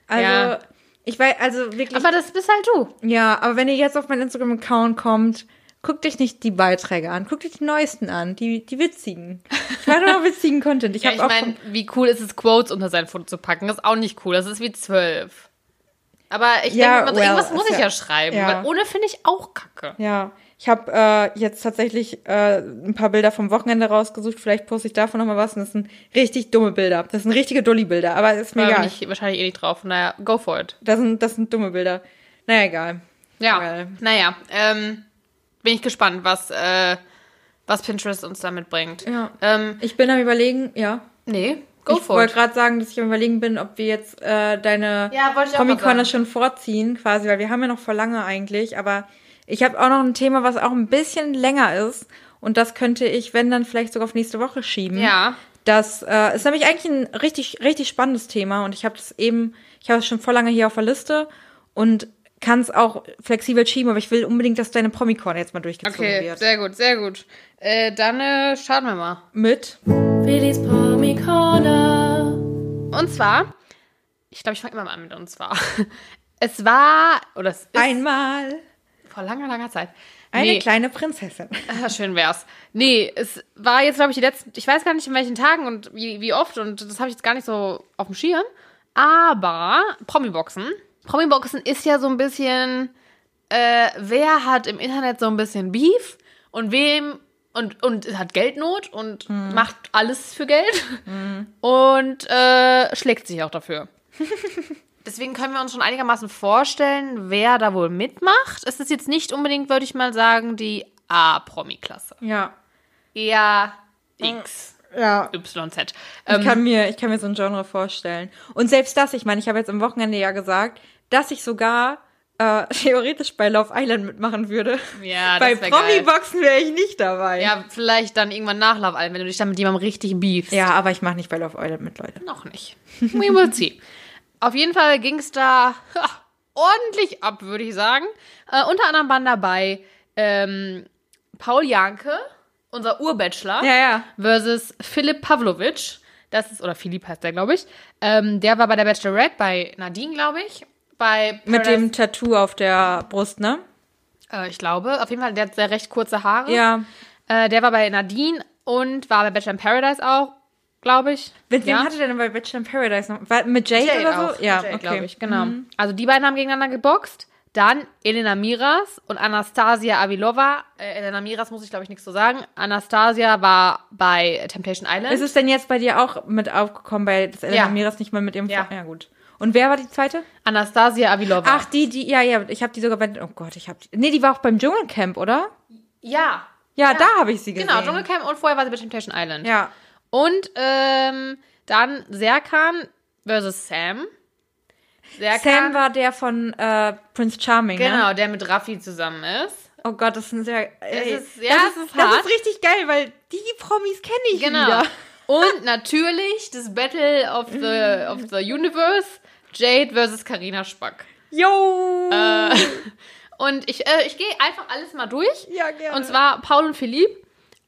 Also Ja. Ich weiß, also wirklich, Aber das bist halt du. ja, aber wenn ihr jetzt auf meinen Instagram-Account kommt, guckt euch nicht die Beiträge an, guckt euch die neuesten an, die die witzigen. Ich mache nur witzigen Content. Ich Ja, ich auch meine, wie cool ist es, Quotes unter sein Foto zu packen? Das ist auch nicht cool. Das ist wie zwölf. Aber ich Ja, denke, well, irgendwas muss ich ja- ja schreiben, ja. weil ohne finde ich auch kacke. Ja, ich habe äh, jetzt tatsächlich äh, ein paar Bilder vom Wochenende rausgesucht. Vielleicht poste ich davon noch mal was. Und das sind richtig dumme Bilder. Das sind richtige Dulli-Bilder, aber ist mir Da bin egal. ich wahrscheinlich eh nicht drauf. Naja, go for it. Das sind, das sind dumme Bilder. Naja, egal. Ja, Well. naja, ähm, bin ich gespannt, was, äh, was Pinterest uns damit bringt. Ja. Ähm, Ich bin am überlegen, ja. nee, go ich wollte gerade sagen, dass ich am überlegen bin, ob wir jetzt äh, deine Ja, Comic-Con schon vorziehen, quasi, weil wir haben ja noch vor lange eigentlich, aber ich habe auch noch ein Thema, was auch ein bisschen länger ist und das könnte ich, wenn dann vielleicht sogar auf nächste Woche schieben. Ja. Das äh, ist nämlich eigentlich ein richtig, richtig spannendes Thema und ich habe das eben, ich habe es schon vor lange hier auf der Liste und kann es auch flexibel schieben, aber ich will unbedingt, dass deine Promicon jetzt mal durchgezogen Okay, wird. sehr gut, sehr gut. Äh, dann äh, starten wir mal. Mit Willis Promi Corner. Und zwar, ich glaube, ich fange immer mal an mit und zwar. Es war, oder es ist einmal vor langer, langer Zeit. eine Nee. kleine Prinzessin. Schön wär's. Nee, es war jetzt, glaube ich, die letzten, ich weiß gar nicht in welchen Tagen und wie, wie oft und das habe ich jetzt gar nicht so auf dem Schirm. Aber Promi-Boxen. Promi-Boxen ist ja so ein bisschen, äh, wer hat im Internet so ein bisschen Beef und wem und, und hat Geldnot und macht alles für Geld und äh, schlägt sich auch dafür. Deswegen können wir uns schon einigermaßen vorstellen, wer da wohl mitmacht. Es ist jetzt nicht unbedingt, würde ich mal sagen, die A-Promi-Klasse. Ja. Eher X, Ja. YZ. Ich Ähm, kann, mir, ich kann mir so ein Genre vorstellen. Und selbst das, ich meine, ich habe jetzt am Wochenende ja gesagt, dass ich sogar äh, theoretisch bei Love Island mitmachen würde. Ja, das bei. Promi-Boxen wäre ich nicht dabei. ja, vielleicht dann irgendwann nachlauf allen, wenn du dich dann mit jemandem richtig beefst. Ja, aber ich mache nicht bei Love Island mit, Leute. Noch nicht. We will see. Auf jeden Fall ging es da ha, ordentlich ab, würde ich sagen. Äh, unter anderem waren dabei ähm, Paul Janke, unser Urbachelor, Ja, ja. versus Philipp Pavlovic. Das ist, oder Philipp heißt der, glaube ich. Ähm, der war bei der Bachelorette bei Nadine, glaube ich. Bei Mit dem Tattoo auf der Brust, ne? Äh, ich glaube, auf jeden Fall, der hat sehr recht kurze Haare. Ja. Äh, der war bei Nadine und war bei Bachelor in Paradise auch, glaube ich. Mit wem ja. hatte der denn bei Bachelor in Paradise noch? War, mit Jade, Jade oder auch. so? Ja, Jade, okay. glaube ich, genau. Also die beiden haben gegeneinander geboxt. Dann Elena Miras und Anastasia Avilova. Äh, Elena Miras muss ich, glaube ich, nichts zu sagen. Anastasia war bei Temptation Island. Ist es denn jetzt bei dir auch mit aufgekommen, bei das Elena Ja. Miras nicht mal mit ihrem Ja. Vor- ja, gut. Und wer war die zweite? Anastasia Avilova. Ach, die, die, ja, ja, ich habe die sogar bei, oh Gott, ich habe die, nee, die war auch beim Dschungelcamp, oder? ja. Ja, da habe ich sie gesehen. Genau, Dschungelcamp und vorher war sie bei Temptation Island. Ja. Und ähm, dann Serkan versus Sam. Serkan, Sam war der von äh, Prince Charming, genau, ne? der mit Raffi zusammen ist. Oh Gott, das ist ein sehr, ey, ist- ja, das, ist, das ist richtig geil, weil die Promis kenne ich Genau. wieder. Und natürlich das Battle of the, of the Universe, Jade versus Karina Spack. Yo! Äh, und ich, äh, ich gehe einfach alles mal durch. Ja, gerne. Und zwar Paul und Philipp.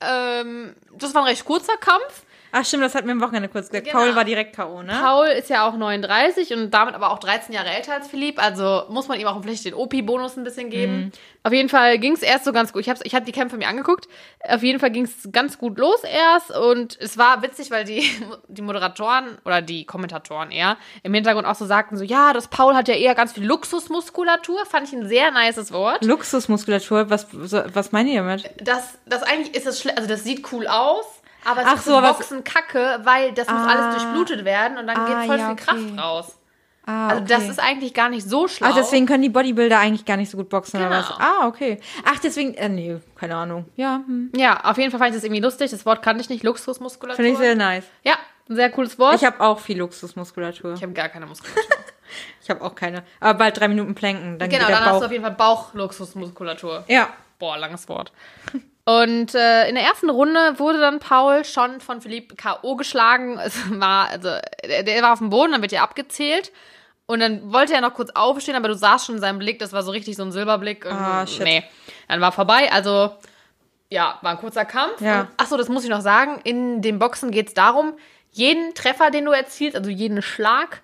Ähm, das war ein recht kurzer Kampf. Ach stimmt, das hatten wir am Wochenende kurz gesagt. Genau. Paul war direkt K.O., ne? Paul ist ja auch 39 und damit aber auch 13 Jahre älter als Philipp. Also muss man ihm auch vielleicht den OP-Bonus ein bisschen geben. Mhm. Auf jeden Fall ging es erst so ganz gut. Ich habe ich hab die Kämpfe mir angeguckt. Auf jeden Fall ging es ganz gut los erst. Und es war witzig, weil die, die Moderatoren oder die Kommentatoren eher im Hintergrund auch so sagten: so, ja, das Paul hat ja eher ganz viel Luxusmuskulatur. Fand ich ein sehr nices Wort. Luxusmuskulatur, was, was meint ihr damit? Das, das eigentlich ist es schlecht. Also das sieht cool aus. Aber es Ach ist so, Boxen kacke, weil das muss Ah. alles durchblutet werden und dann Ah, geht voll ja, viel okay. Kraft raus. Ah, Also das ist eigentlich gar nicht so schlau. Ach, deswegen können die Bodybuilder eigentlich gar nicht so gut boxen oder Genau. was? Ah, okay. Ach, deswegen, äh, nee, keine Ahnung. Ja, hm. ja, auf jeden Fall fand ich das irgendwie lustig. Das Wort kannte ich nicht, Luxusmuskulatur. finde ich sehr nice. ja, ein sehr cooles Wort. Ich habe auch viel Luxusmuskulatur. ich habe gar keine Muskulatur. Ich habe auch keine. Aber bald drei Minuten planken, dann genau, geht der dann hast Bauch. du auf jeden Fall Bauchluxusmuskulatur. ja. Boah, langes Wort. Und äh, in der ersten Runde wurde dann Paul schon von Philipp K.O. geschlagen. Es war, also, der, der war auf dem Boden, dann wird ja abgezählt. Und dann wollte er noch kurz aufstehen, aber du sahst schon in seinem Blick, das war so richtig so ein Silberblick. Ah, shit. Nee, dann war vorbei. Also, ja, war ein kurzer Kampf. Ja. Achso, das muss ich noch sagen. In dem Boxen geht es darum, jeden Treffer, den du erzielst, also jeden Schlag,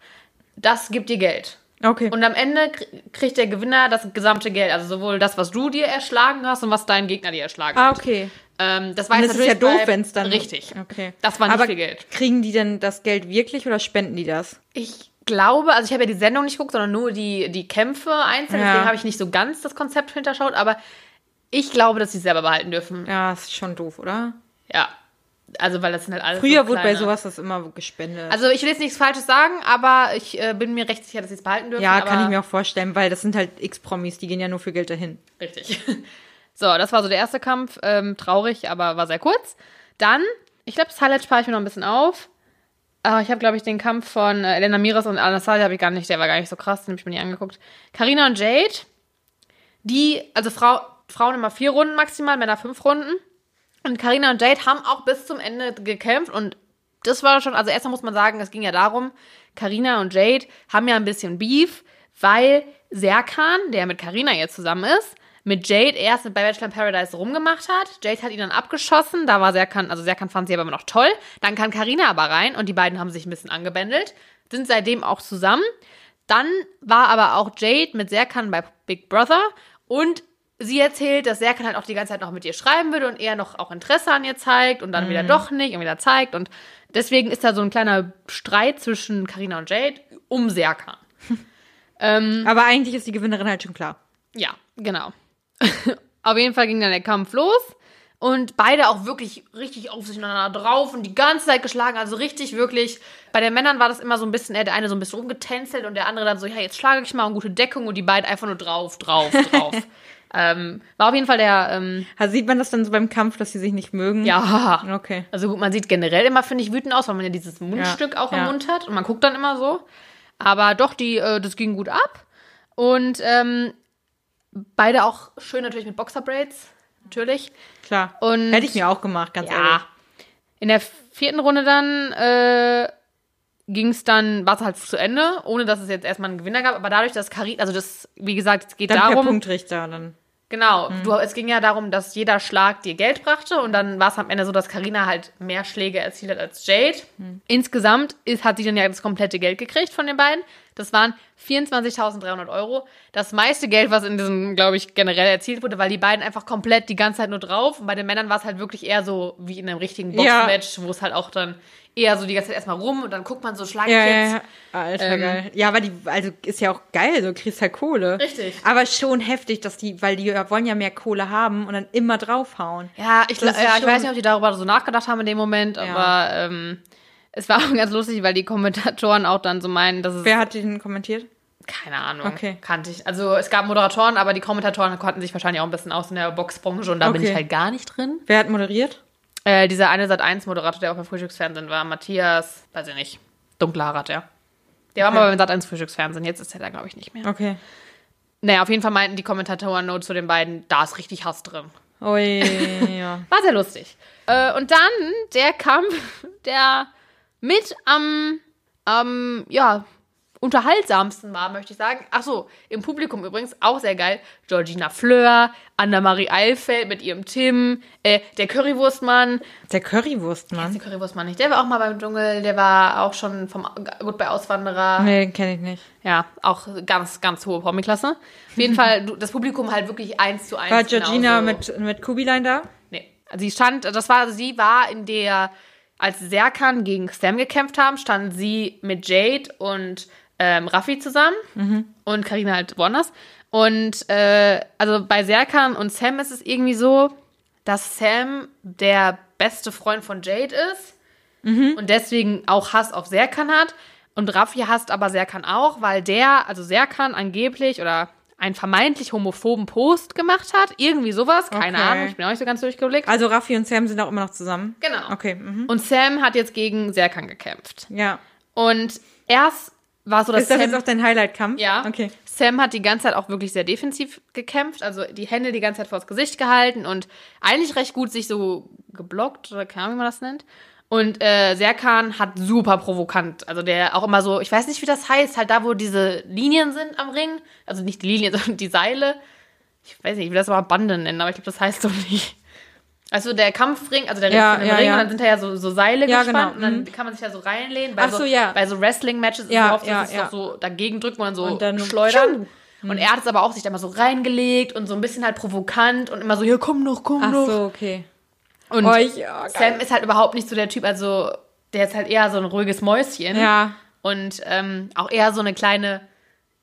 das gibt dir Geld. Okay. Und am Ende kr- kriegt der Gewinner das gesamte Geld. Also sowohl das, was du dir erschlagen hast und was dein Gegner dir erschlagen ah, hat. okay. Ähm, das war Und jetzt das ist ja doof, wenn es dann. Richtig. Okay. Das war nicht Aber viel Geld. Kriegen die denn das Geld wirklich oder spenden die das? Ich glaube, also ich habe ja die Sendung nicht geguckt, sondern nur die, die Kämpfe einzeln. Ja. Deswegen habe ich nicht so ganz das Konzept hinterschaut, aber ich glaube, dass sie es selber behalten dürfen. Ja, ist schon doof, oder? Ja. Also, weil das sind halt alles. Früher so wurde bei sowas das immer gespendet. Also, ich will jetzt nichts Falsches sagen, aber ich äh, bin mir recht sicher, dass sie es behalten dürfen. ja, kann ich mir auch vorstellen, weil das sind halt X-Promis, die gehen ja nur für Geld dahin. Richtig. So, das war so der erste Kampf. Ähm, traurig, aber war sehr kurz. Dann, ich glaube, das Highlight spare ich mir noch ein bisschen auf. Aber ich habe, glaube ich, den Kampf von äh, Elena Miras und Anastasia habe ich gar nicht, der war gar nicht so krass, den habe ich mir nie angeguckt. Carina und Jade, die, also Frau, Frauen immer vier Runden maximal, Männer fünf Runden. Und Carina und Jade haben auch bis zum Ende gekämpft und das war schon, also erstmal muss man sagen, es ging ja darum, Carina und Jade haben ja ein bisschen Beef, weil Serkan, der mit Carina jetzt zusammen ist, mit Jade erst bei Bachelor in Paradise rumgemacht hat. Jade hat ihn dann abgeschossen, da war Serkan, also Serkan fand sie aber immer noch toll. Dann kann Carina aber rein und die beiden haben sich ein bisschen angebändelt, sind seitdem auch zusammen. Dann war aber auch Jade mit Serkan bei Big Brother und sie erzählt, dass Serkan halt auch die ganze Zeit noch mit ihr schreiben würde und er noch auch Interesse an ihr zeigt und dann wieder doch nicht und wieder zeigt und deswegen ist da so ein kleiner Streit zwischen Carina und Jade um Serkan. Aber eigentlich ist die Gewinnerin halt schon klar. Ja, genau. auf jeden Fall ging dann der Kampf los und beide auch wirklich richtig aufeinander drauf und die ganze Zeit geschlagen. Also richtig, wirklich. Bei den Männern war das immer so ein bisschen, äh, der eine so ein bisschen rumgetänzelt und der andere dann so, ja, jetzt schlage ich mal und gute Deckung und die beiden einfach nur drauf, drauf, drauf. ähm, war auf jeden Fall der, ähm, Also sieht man das dann so beim Kampf, dass sie sich nicht mögen? ja. Okay. Also gut, man sieht generell immer, finde ich, wütend aus, weil man ja dieses Mundstück auch im ja. Mund hat und man guckt dann immer so. Aber doch, die, äh, das ging gut ab. Und ähm, beide auch schön natürlich mit Boxerbraids, natürlich. Klar. Und- Hätte ich mir auch gemacht, ganz ehrlich. Ja. In der vierten Runde dann äh, ging es dann, war es halt zu Ende, ohne dass es jetzt erstmal einen Gewinner gab. Aber dadurch, dass Karin, also das, wie gesagt, es geht Dann per darum. Punktrichter dann. Genau, du, es ging ja darum, dass jeder Schlag dir Geld brachte und dann war es am Ende so, dass Karina halt mehr Schläge erzielt hat als Jade. Insgesamt ist, hat sie dann ja das komplette Geld gekriegt von den beiden. Das waren 24.300 Euro. Das meiste Geld, was in diesem, glaube ich, generell erzielt wurde, weil die beiden einfach komplett die ganze Zeit nur drauf. Und bei den Männern war es halt wirklich eher so wie in einem richtigen Ja. Boxmatch, wo es halt auch dann eher so die ganze Zeit erstmal rum und dann guckt man so, schlag Ja, jetzt. ja, ja. Alter, Ähm, geil. Ja, aber die, also ist ja auch geil, so kriegst halt Kohle. Richtig. Aber schon heftig, dass die, weil die wollen ja mehr Kohle haben und dann immer draufhauen. Ja, ich, ja, ich weiß nicht, ob die darüber so nachgedacht haben in dem Moment, aber ähm, es war auch ganz lustig, weil die Kommentatoren auch dann so meinen, dass es. Wer hat den kommentiert? keine Ahnung. Okay. Kannte ich. Also es gab Moderatoren, aber die Kommentatoren konnten sich wahrscheinlich auch ein bisschen aus in der Boxbranche und da bin Okay. ich halt gar nicht drin. Wer hat moderiert? Äh, dieser eine Sat 1 Moderator, der auch beim Frühstücksfernsehen war, Matthias, weiß ich nicht. Dunkle Haare hat er. Der war Okay. mal beim Sat 1 Frühstücksfernsehen, jetzt ist er da, glaube ich, nicht mehr. Okay. Naja, auf jeden Fall meinten die Kommentatoren nur zu den beiden, da ist richtig Hass drin. Ui, ja. War sehr lustig. Äh, und dann der Kampf, der mit am, am, ja, unterhaltsamsten war, möchte ich sagen. Ach so, im Publikum übrigens auch sehr geil. Georgina Fleur, Anna-Marie Eilfeld mit ihrem Tim, äh, der Currywurstmann. Der Currywurstmann. Der Currywurstmann nicht, der war auch mal beim Dschungel, der war auch schon vom Gut bei Auswanderer. Nee, den kenne ich nicht. Ja, auch ganz, ganz hohe Promi-Klasse. Auf jeden Fall, das Publikum halt wirklich eins zu eins. War Georgina genauso. mit, mit Kubilein da? Nee. Also sie stand, das war, sie war in der, als Serkan gegen Sam gekämpft haben, stand sie mit Jade und ähm, Raffi zusammen und Karina halt woanders. Und äh, also bei Serkan und Sam ist es irgendwie so, dass Sam der beste Freund von Jade ist und deswegen auch Hass auf Serkan hat. Und Raffi hasst aber Serkan auch, weil der, also Serkan angeblich oder einen vermeintlich homophoben Post gemacht hat. Irgendwie sowas, keine Okay. Ahnung, ich bin auch nicht so ganz durchgeblickt. Also Raffi und Sam sind auch immer noch zusammen. Genau. Okay, mhm. Und Sam hat jetzt gegen Serkan gekämpft. ja. Und erst war so, dass Ist das Sam, jetzt auch dein Highlight-Kampf? ja, Okay. Sam hat die ganze Zeit auch wirklich sehr defensiv gekämpft, also die Hände die ganze Zeit vors Gesicht gehalten und eigentlich recht gut sich so geblockt oder keine Ahnung, wie man das nennt. Und äh, Serkan hat super provokant, also der auch immer so, ich weiß nicht, wie das heißt, halt da, wo diese Linien sind am Ring, also nicht die Linien, sondern die Seile. Ich weiß nicht, ich will das aber Bande nennen, aber ich glaube, das heißt so nicht. Also der Kampfring, also der Ja, Ring, ja, Ring ja. und dann sind da ja so, so Seile Ja, gespannt genau, und dann kann man sich ja so reinlehnen. Bei Ach so, ja. Bei so Wrestling-Matches ist Ja, es oft so, ja, dass ja. doch so dagegen drückt, man so Und dann schleudern. Und er hat es aber auch sich da mal so reingelegt und so ein bisschen halt provokant und immer so, ja, komm doch, komm Ach doch. so, okay. Und Oh, ja. Sam ist halt überhaupt nicht so der Typ, also der ist halt eher so ein ruhiges Mäuschen. Ja. Und ähm, auch eher so eine kleine,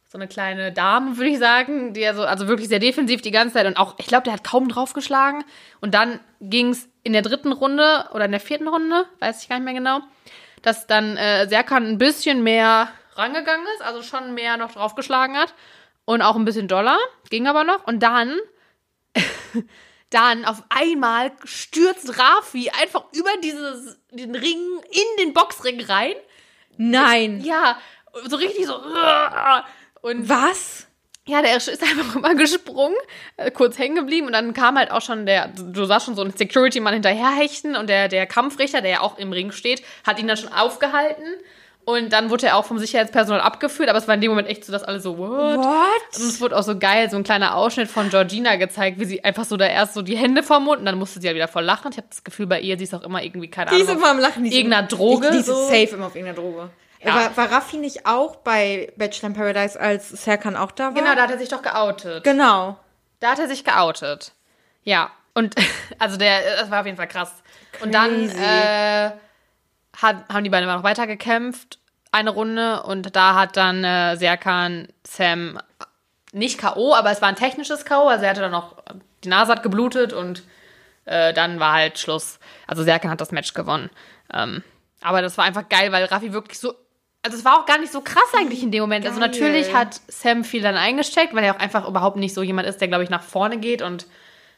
so eine kleine Dame, würde ich sagen, die ja so, also wirklich sehr defensiv die ganze Zeit und auch, ich glaube, der hat kaum draufgeschlagen. Und dann ging es in der dritten Runde oder in der vierten Runde, weiß ich gar nicht mehr genau, dass dann äh, Serkan ein bisschen mehr rangegangen ist, also schon mehr noch draufgeschlagen hat und auch ein bisschen doller, ging aber noch. Und dann, dann auf einmal stürzt Rafi einfach über dieses, den Ring in den Boxring rein. Nein. Ja, so richtig so. Und Was? ja, der ist einfach immer gesprungen, äh, kurz hängen geblieben und dann kam halt auch schon der, du sahst schon so einen Security-Mann hinterherhechten und der, der Kampfrichter, der ja auch im Ring steht, hat ihn dann schon aufgehalten und dann wurde er auch vom Sicherheitspersonal abgeführt, aber es war in dem Moment echt so, dass alle so, what? What? Und es wurde auch so geil, so ein kleiner Ausschnitt von Georgina gezeigt, wie sie einfach so da erst so die Hände vom Mund und dann musste sie ja wieder voll lachen. Ich habe das Gefühl, bei ihr, sie ist auch immer irgendwie, keine Die Ahnung, ist immer am Lachen. Die ist irgendeiner Droge. Die ist so. safe immer auf irgendeiner Droge. Ja. War, war Raffi nicht auch bei Bachelor in Paradise, als Serkan auch da war? Genau, da hat er sich doch geoutet. Genau. Da hat er sich geoutet. Ja. Und also der, das war auf jeden Fall krass. Und dann Crazy. äh, hat, haben die beiden noch weiter gekämpft, eine Runde, und da hat dann äh, Serkan Sam nicht K.O., aber es war ein technisches K.O., also er hatte dann noch, die Nase hat geblutet und äh, dann war halt Schluss. Also Serkan hat das Match gewonnen. Ähm, aber das war einfach geil, weil Raffi wirklich so. Also es war auch gar nicht so krass eigentlich in dem Moment. Also Geil. natürlich hat Sam viel dann eingesteckt, weil er auch einfach überhaupt nicht so jemand ist, der, glaube ich, nach vorne geht und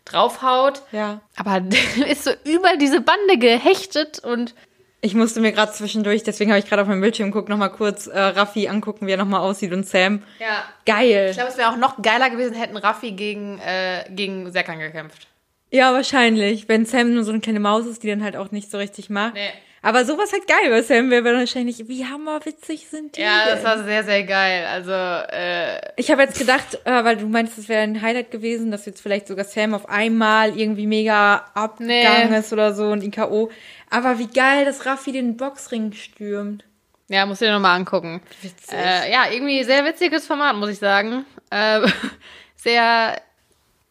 draufhaut. Ja. Aber ist so über diese Bande gehechtet und Ich musste mir gerade zwischendurch, deswegen habe ich gerade auf meinem Bildschirm geguckt, nochmal kurz äh, Raffi angucken, wie er nochmal aussieht und Sam. ja. Geil. Ich glaube, es wäre auch noch geiler gewesen, hätten Raffi gegen, äh, gegen Serkan gekämpft. Ja, wahrscheinlich. Wenn Sam nur so eine kleine Maus ist, die dann halt auch nicht so richtig macht. Nee. Aber sowas halt geil, weil Sam wäre wahrscheinlich, wie hammerwitzig sind die Ja, das war sehr, sehr geil. Also, äh, Ich habe jetzt gedacht, äh, weil du meinst, es wäre ein Highlight gewesen, dass jetzt vielleicht sogar Sam auf einmal irgendwie mega abgegangen Nee. ist oder so und ihn K.O. Aber wie geil, dass Raffi den Boxring stürmt. ja, musst du dir nochmal angucken. Witzig. Äh, ja, irgendwie sehr witziges Format, muss ich sagen. Äh, sehr,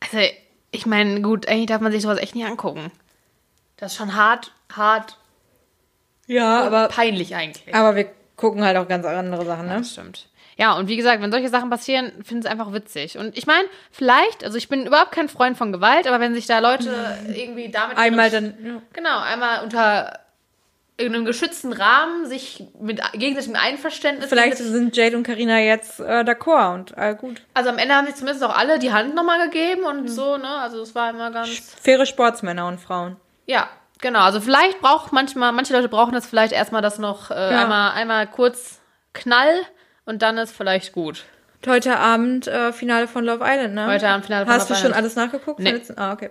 also ich meine, gut, eigentlich darf man sich sowas echt nicht angucken. Das ist schon hart, hart, ja, aber, peinlich eigentlich. aber wir gucken halt auch ganz andere Sachen, ne? Das stimmt. Ja, und wie gesagt, wenn solche Sachen passieren, finde ich es einfach witzig. Und ich meine, vielleicht, also ich bin überhaupt kein Freund von Gewalt, aber wenn sich da Leute irgendwie damit Einmal dann, ja. Genau, einmal unter irgendeinem geschützten Rahmen sich mit gegenseitigem Einverständnis. Vielleicht sind Jade und Karina jetzt äh, d'accord und all gut. also am Ende haben sich zumindest auch alle die Hand nochmal gegeben und so, ne? Also es war immer ganz. Faire Sportsmänner und Frauen. Ja, genau. Also vielleicht braucht manchmal, manche Leute brauchen das vielleicht erstmal das noch äh, einmal, einmal kurz Knall und dann ist vielleicht gut. Heute Abend äh, Finale von Love Island, ne? Heute Abend Finale von Hast Love du schon Island. alles nachgeguckt? Nee. Ah, okay.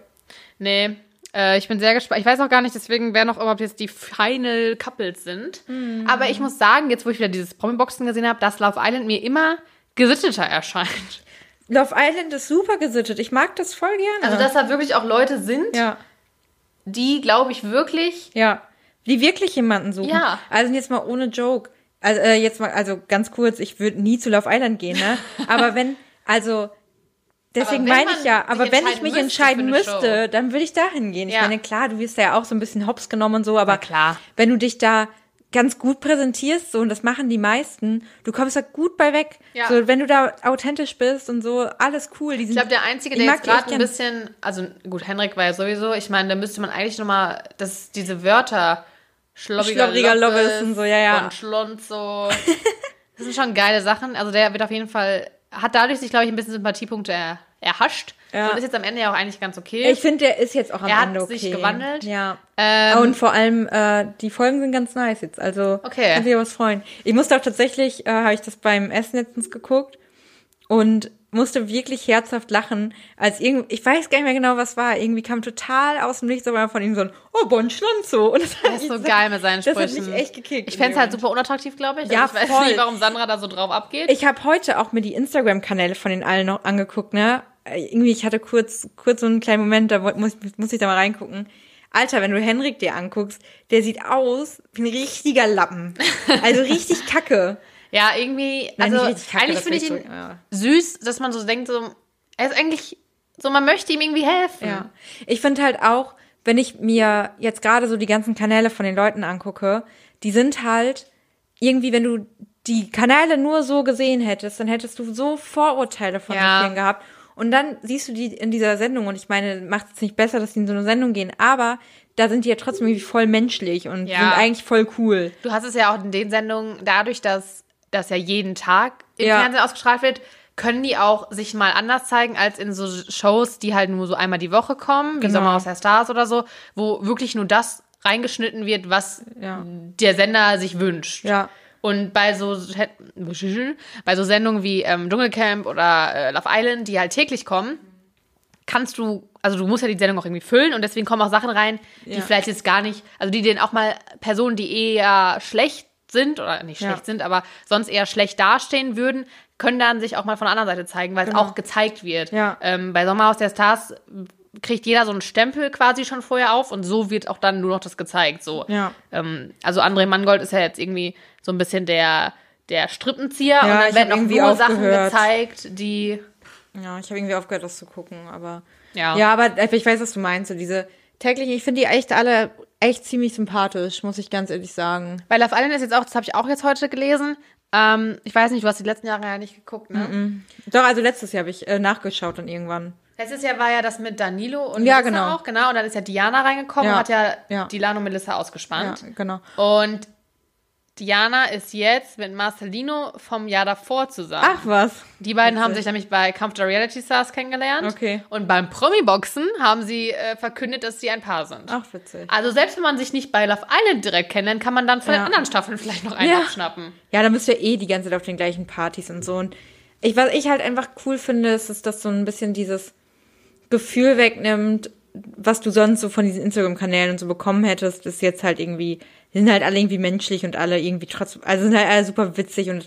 Nee, äh, ich bin sehr gespannt. Ich weiß auch gar nicht, deswegen, wer noch überhaupt jetzt die Final Couples sind. Mhm. Aber ich muss sagen, jetzt wo ich wieder dieses Promi-Boxen gesehen habe, dass Love Island mir immer gesitteter erscheint. Love Island ist super gesittet. Ich mag das voll gerne. Also, dass da wirklich auch Leute sind, ja, die, glaube ich, wirklich. ja. Die wirklich jemanden suchen. Ja. Also jetzt mal ohne Joke. Also äh, jetzt mal, also ganz kurz, ich würde nie zu Love Island gehen, ne? Aber wenn, also deswegen meine ich ja, aber wenn ich mich müsste entscheiden müsste, dann würde ich dahin gehen. Ich Ja. meine, klar, du wirst da ja auch so ein bisschen hops genommen und so, aber Na klar. wenn du dich da ganz gut präsentierst, so, und das machen die meisten, du kommst da gut bei weg. Ja. So, wenn du da authentisch bist und so, alles cool. Die sind, Ich glaube, der Einzige, der jetzt gerade ein bisschen. Also, gut, Henrik war ja sowieso. Ich meine, da müsste man eigentlich nochmal. Das, diese Wörter. Schlobbiger Schlobbiger Lobbes Lobbes und so, ja, ja. Und Schlonzo. Das sind schon geile Sachen. Also, der wird auf jeden Fall. Hat dadurch sich, glaube ich, ein bisschen Sympathiepunkte er, erhascht. Ja. Und ist jetzt am Ende ja auch eigentlich ganz okay. Ich finde, der ist jetzt auch am Er hat Ende okay. sich gewandelt. Ja. Ähm, und vor allem, äh, die Folgen sind ganz nice jetzt. Also, Okay. kann sich was freuen. Ich musste auch tatsächlich, äh, habe ich das beim Essen letztens geguckt und musste wirklich herzhaft lachen, als irgendwie, ich weiß gar nicht mehr genau, was war. Irgendwie kam total aus dem Nichts aber von ihm so ein, oh, Bon Schlonzo. Und das, er ist so geil mit seinen Das hat Sprüchen. mich echt gekickt. Ich fände es halt super unattraktiv, glaube ich. Ja, also ich weiß voll. nicht, warum Sandra da so drauf abgeht. Ich habe heute auch mir die Instagram-Kanäle von den allen noch angeguckt, ne? Äh, Irgendwie, ich hatte kurz, kurz so einen kleinen Moment, da muss, muss ich da mal reingucken. Alter, wenn du Henrik dir anguckst, der sieht aus wie ein richtiger Lappen. Also richtig kacke. ja, irgendwie. Also, kacke, eigentlich finde ich ihn so- ja. süß, dass man so denkt, so. Er ist eigentlich. So, man möchte ihm irgendwie helfen. Ja. Ich finde halt auch, wenn ich mir jetzt gerade so die ganzen Kanäle von den Leuten angucke, die sind halt irgendwie, wenn du die Kanäle nur so gesehen hättest, dann hättest du so Vorurteile von Ja. vielen gehabt. Und dann siehst du die in dieser Sendung und ich meine, macht es nicht besser, dass die in so eine Sendung gehen, aber da sind die ja trotzdem irgendwie voll menschlich und Ja. sind eigentlich voll cool. Du hast es ja auch in den Sendungen, dadurch, dass das ja jeden Tag im Ja. Fernsehen ausgestrahlt wird, können die auch sich mal anders zeigen als in so Shows, die halt nur so einmal die Woche kommen, wie Genau. Sommer aus der Stars oder so, wo wirklich nur das reingeschnitten wird, was Ja. der Sender sich wünscht. Ja. Und bei so, bei so Sendungen wie ähm, Dschungelcamp oder äh, Love Island, die halt täglich kommen, kannst du, also du musst ja die Sendung auch irgendwie füllen und deswegen kommen auch Sachen rein, die Ja. vielleicht jetzt gar nicht, also die den auch mal Personen, die eher schlecht sind oder nicht Ja. schlecht sind, aber sonst eher schlecht dastehen würden, können dann sich auch mal von der anderen Seite zeigen, weil es auch gezeigt wird. Genau. Ja. Ähm, bei Sommerhaus der Stars kriegt jeder so einen Stempel quasi schon vorher auf und so wird auch dann nur noch das gezeigt. So. Ja. Ähm, also André Mangold ist ja jetzt irgendwie so ein bisschen der, der Strippenzieher und ich dann werden auch nur Sachen gezeigt, die Ja, ich habe irgendwie aufgehört, das zu gucken, aber. Ja. Ja, aber ich weiß, was du meinst. So diese täglichen, ich finde die echt alle echt ziemlich sympathisch, muss ich ganz ehrlich sagen. Weil Love Island ist jetzt auch, das habe ich auch jetzt heute gelesen. Ähm, ich weiß nicht, du hast die letzten Jahre ja nicht geguckt, ne? Doch, also letztes Jahr habe ich äh, nachgeschaut dann irgendwann. Letztes Jahr war ja das mit Danilo und Ja, Melissa genau. auch, genau. Und dann ist ja Diana reingekommen Ja. und hat ja, Ja. Dilano und Melissa Ja, ausgespannt. genau. Und Diana ist jetzt mit Marcelino vom Jahr davor zusammen. Ach was. Die beiden haben sich nämlich bei Kampf der Reality Stars kennengelernt. Okay. Und beim Promi-Boxen haben sie äh, verkündet, dass sie ein Paar sind. Ach, witzig. Also selbst wenn man sich nicht bei Love Island direkt kennenlernt, kann man dann von Ja. den anderen Staffeln vielleicht noch einen Ja. abschnappen. Ja, dann bist du ja eh die ganze Zeit auf den gleichen Partys und so. Und ich, was ich halt einfach cool finde, ist, dass das so ein bisschen dieses Gefühl wegnimmt, was du sonst so von diesen Instagram-Kanälen und so bekommen hättest, ist jetzt halt irgendwie, die sind halt alle irgendwie menschlich und alle irgendwie trotzdem, also sind halt alle super witzig und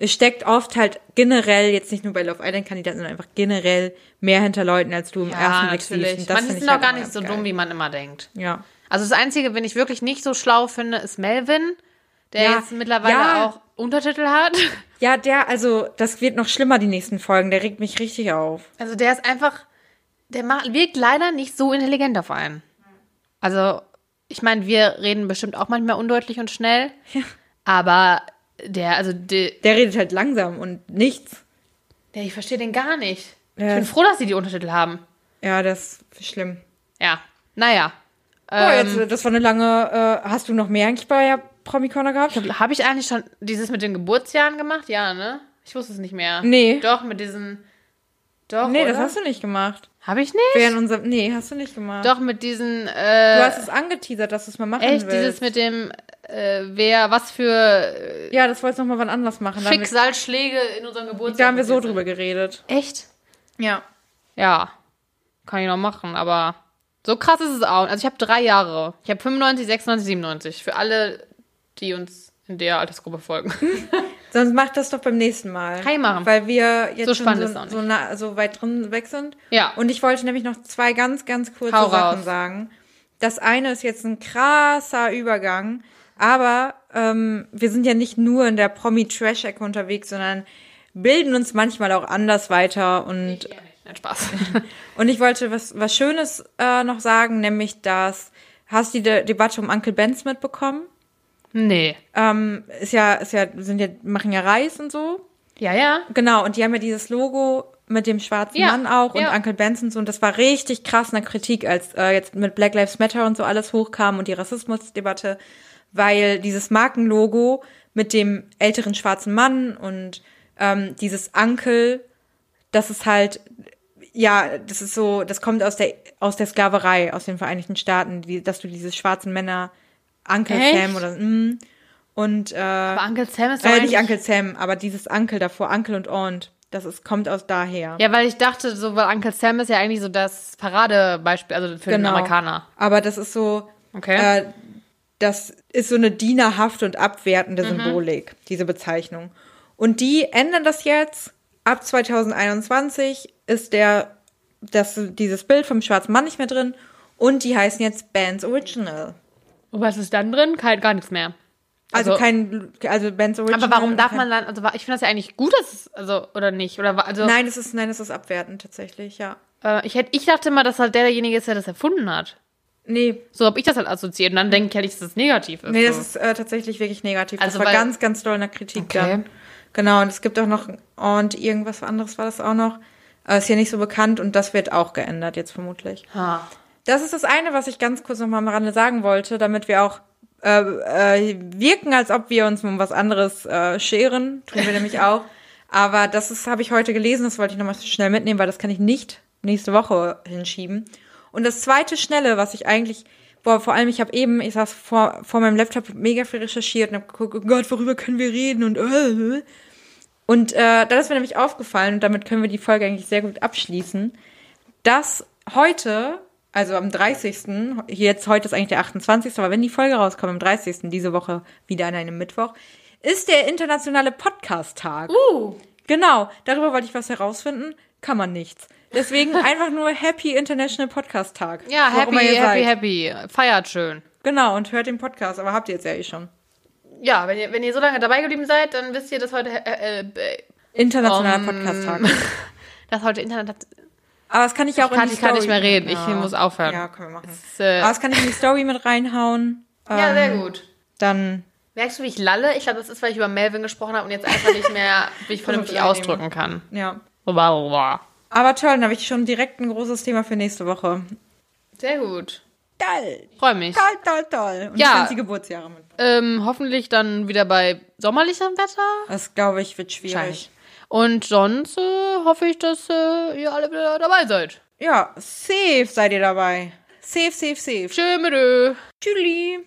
es steckt oft halt generell, jetzt nicht nur bei Love Island-Kandidaten, sondern einfach generell mehr hinter Leuten, als du im ersten Blick siehst. Und das Manche sind auch halt gar nicht so ganz dumm, geil. wie man immer denkt. Ja. Also das Einzige, wenn ich wirklich nicht so schlau finde, ist Melvin, der Ja. jetzt mittlerweile Ja. auch Untertitel hat. Ja, der, also, das wird noch schlimmer, die nächsten Folgen. Der regt mich richtig auf. Also der ist einfach, der macht, wirkt leider nicht so intelligent auf einen. Also ich meine, wir reden bestimmt auch manchmal undeutlich und schnell, Ja. aber der, also der, Der redet halt langsam und nichts. der ich verstehe den gar nicht. Ja. Ich bin froh, dass sie die Untertitel haben. Ja, das ist schlimm. Ja, naja. Boah, Ähm, jetzt, das war eine lange, äh, hast du noch mehr eigentlich bei Promi Corner gehabt? Habe ich eigentlich schon dieses mit den Geburtsjahren gemacht? Ja, ne? Ich wusste es nicht mehr. Nee. Doch, mit diesen. Doch, nee, oder? das hast du nicht gemacht. Habe ich nicht? Während unser, nee, hast du nicht gemacht. Doch, mit diesen. Du Äh, hast es angeteasert, dass du es mal machen echt, willst. dieses mit dem. Äh, wer, was für äh, ja, das wolltest du noch mal wann anders machen. Schicksalsschläge in unserem Geburtstag. da haben wir so drüber geredet. Echt? Ja. Ja. Kann ich noch machen, aber so krass ist es auch. Also ich habe drei Jahre. Ich habe 95, 96, 97. Für alle, die uns in der Altersgruppe folgen. Sonst mach das doch beim nächsten Mal. Kann ich machen. Weil wir jetzt So schon so, so, nah, so weit drin weg sind. Ja. Und ich wollte nämlich noch zwei ganz, ganz kurze Hau Sachen raus. sagen. Das eine ist jetzt ein krasser Übergang, aber ähm, wir sind ja nicht nur in der Promi-Trash-Ecke unterwegs, sondern bilden uns manchmal auch anders weiter und Nein, Spaß. und ich wollte was, was Schönes äh, noch sagen, nämlich dass, hast du die De Debatte um Uncle Benz mitbekommen? Nee. Ähm, ist ja, ist ja, sind ja, machen ja Reis und so. Ja, ja. Genau, und die haben ja dieses Logo mit dem schwarzen Ja, Mann auch und ja. Uncle Benz und so. Und das war richtig krass in der Kritik, als äh, jetzt mit Black Lives Matter und so alles hochkam und die Rassismusdebatte, weil dieses Markenlogo mit dem älteren schwarzen Mann und ähm, dieses Uncle, das ist halt, ja, das ist so, das kommt aus der aus der Sklaverei aus den Vereinigten Staaten, die, dass du diese schwarzen Männer Uncle Echt? Sam oder mm, und äh, Aber Uncle Sam ist äh, nicht Uncle Sam, aber dieses Uncle davor, Uncle und Aunt, das ist, kommt aus daher. Ja, weil ich dachte, so, weil Uncle Sam ist ja eigentlich so das Paradebeispiel, also für den Amerikaner. Aber das ist so, Okay. äh, das ist so eine dienerhafte und abwertende Mhm. Symbolik, diese Bezeichnung. Und die ändern das jetzt. Ab 2021 ist der, das, dieses Bild vom schwarzen Mann nicht mehr drin. Und die heißen jetzt Bands Original. Und was ist dann drin? Kein, gar nichts mehr. Also, kein, also Bands Original. Aber warum darf man dann, also ich finde das ja eigentlich gut, dass es, also, oder nicht? Oder, also, Nein, es ist, nein, es ist abwertend tatsächlich, ja. Äh, ich, hätte, ich dachte immer, dass halt der derjenige ist, der das erfunden hat. Nee, So habe ich das halt assoziiert. Und dann denke ich halt nicht, dass das negativ ist. nee, das so. ist äh, tatsächlich wirklich negativ. Also, das war ganz, ganz doll in der Kritik Okay. dann. Genau, und es gibt auch noch, und irgendwas anderes war das auch noch. Äh, ist hier nicht so bekannt und das wird auch geändert jetzt vermutlich. Ha. Das ist das eine, was ich ganz kurz noch mal am Rande sagen wollte, damit wir auch äh, äh, wirken, als ob wir uns um was anderes äh, scheren. Tun wir nämlich auch. Aber das ist, habe ich heute gelesen, das wollte ich nochmal schnell mitnehmen, weil das kann ich nicht nächste Woche hinschieben. Und das zweite Schnelle, was ich eigentlich, boah, vor allem, ich habe eben, ich saß vor, vor meinem Laptop mega viel recherchiert und habe geguckt, oh Gott, worüber können wir reden und äh, und äh, dann ist mir nämlich aufgefallen, und damit können wir die Folge eigentlich sehr gut abschließen, dass heute, also am 30., jetzt heute ist eigentlich der 28., aber wenn die Folge rauskommt, am 30., diese Woche wieder an einem Mittwoch, ist der internationale Podcast-Tag. Uh. Genau, darüber wollte ich was herausfinden, kann man nichts. Deswegen einfach nur Happy International Podcast Tag. Ja, happy, happy, happy. Feiert schön. Genau, und hört den Podcast, aber habt ihr jetzt ja eh schon. Ja, wenn ihr, wenn ihr so lange dabei geblieben seid, dann wisst ihr, dass heute, äh, äh, Internationaler um, Podcast-Tag. dass heute Internet hat. Aber das kann ich auch kann- in die ich kann Story nicht mehr reden. Ich Ja. muss aufhören. Ja, können wir machen. Ist, äh, Aber das kann ich in die Story mit reinhauen. ja, Ähm, sehr gut. Dann, Merkst du, wie ich lalle? Ich glaube, das ist, weil ich über Melvin gesprochen habe und jetzt einfach nicht mehr mich vernünftig ausdrücken kann. ja. Blablabla. Aber toll, dann habe ich schon direkt ein großes Thema für nächste Woche. Sehr gut. Toll. Freue mich. Toll, toll, toll. Und Ja. ja. ganz die Geburtsjahre mit. Ähm, hoffentlich dann wieder bei sommerlichem Wetter. Das, glaube ich, wird schwierig. Und sonst äh, hoffe ich, dass äh, ihr alle wieder dabei seid. Ja, safe seid ihr dabei. Safe, safe, safe. Tschö. Tschüssi.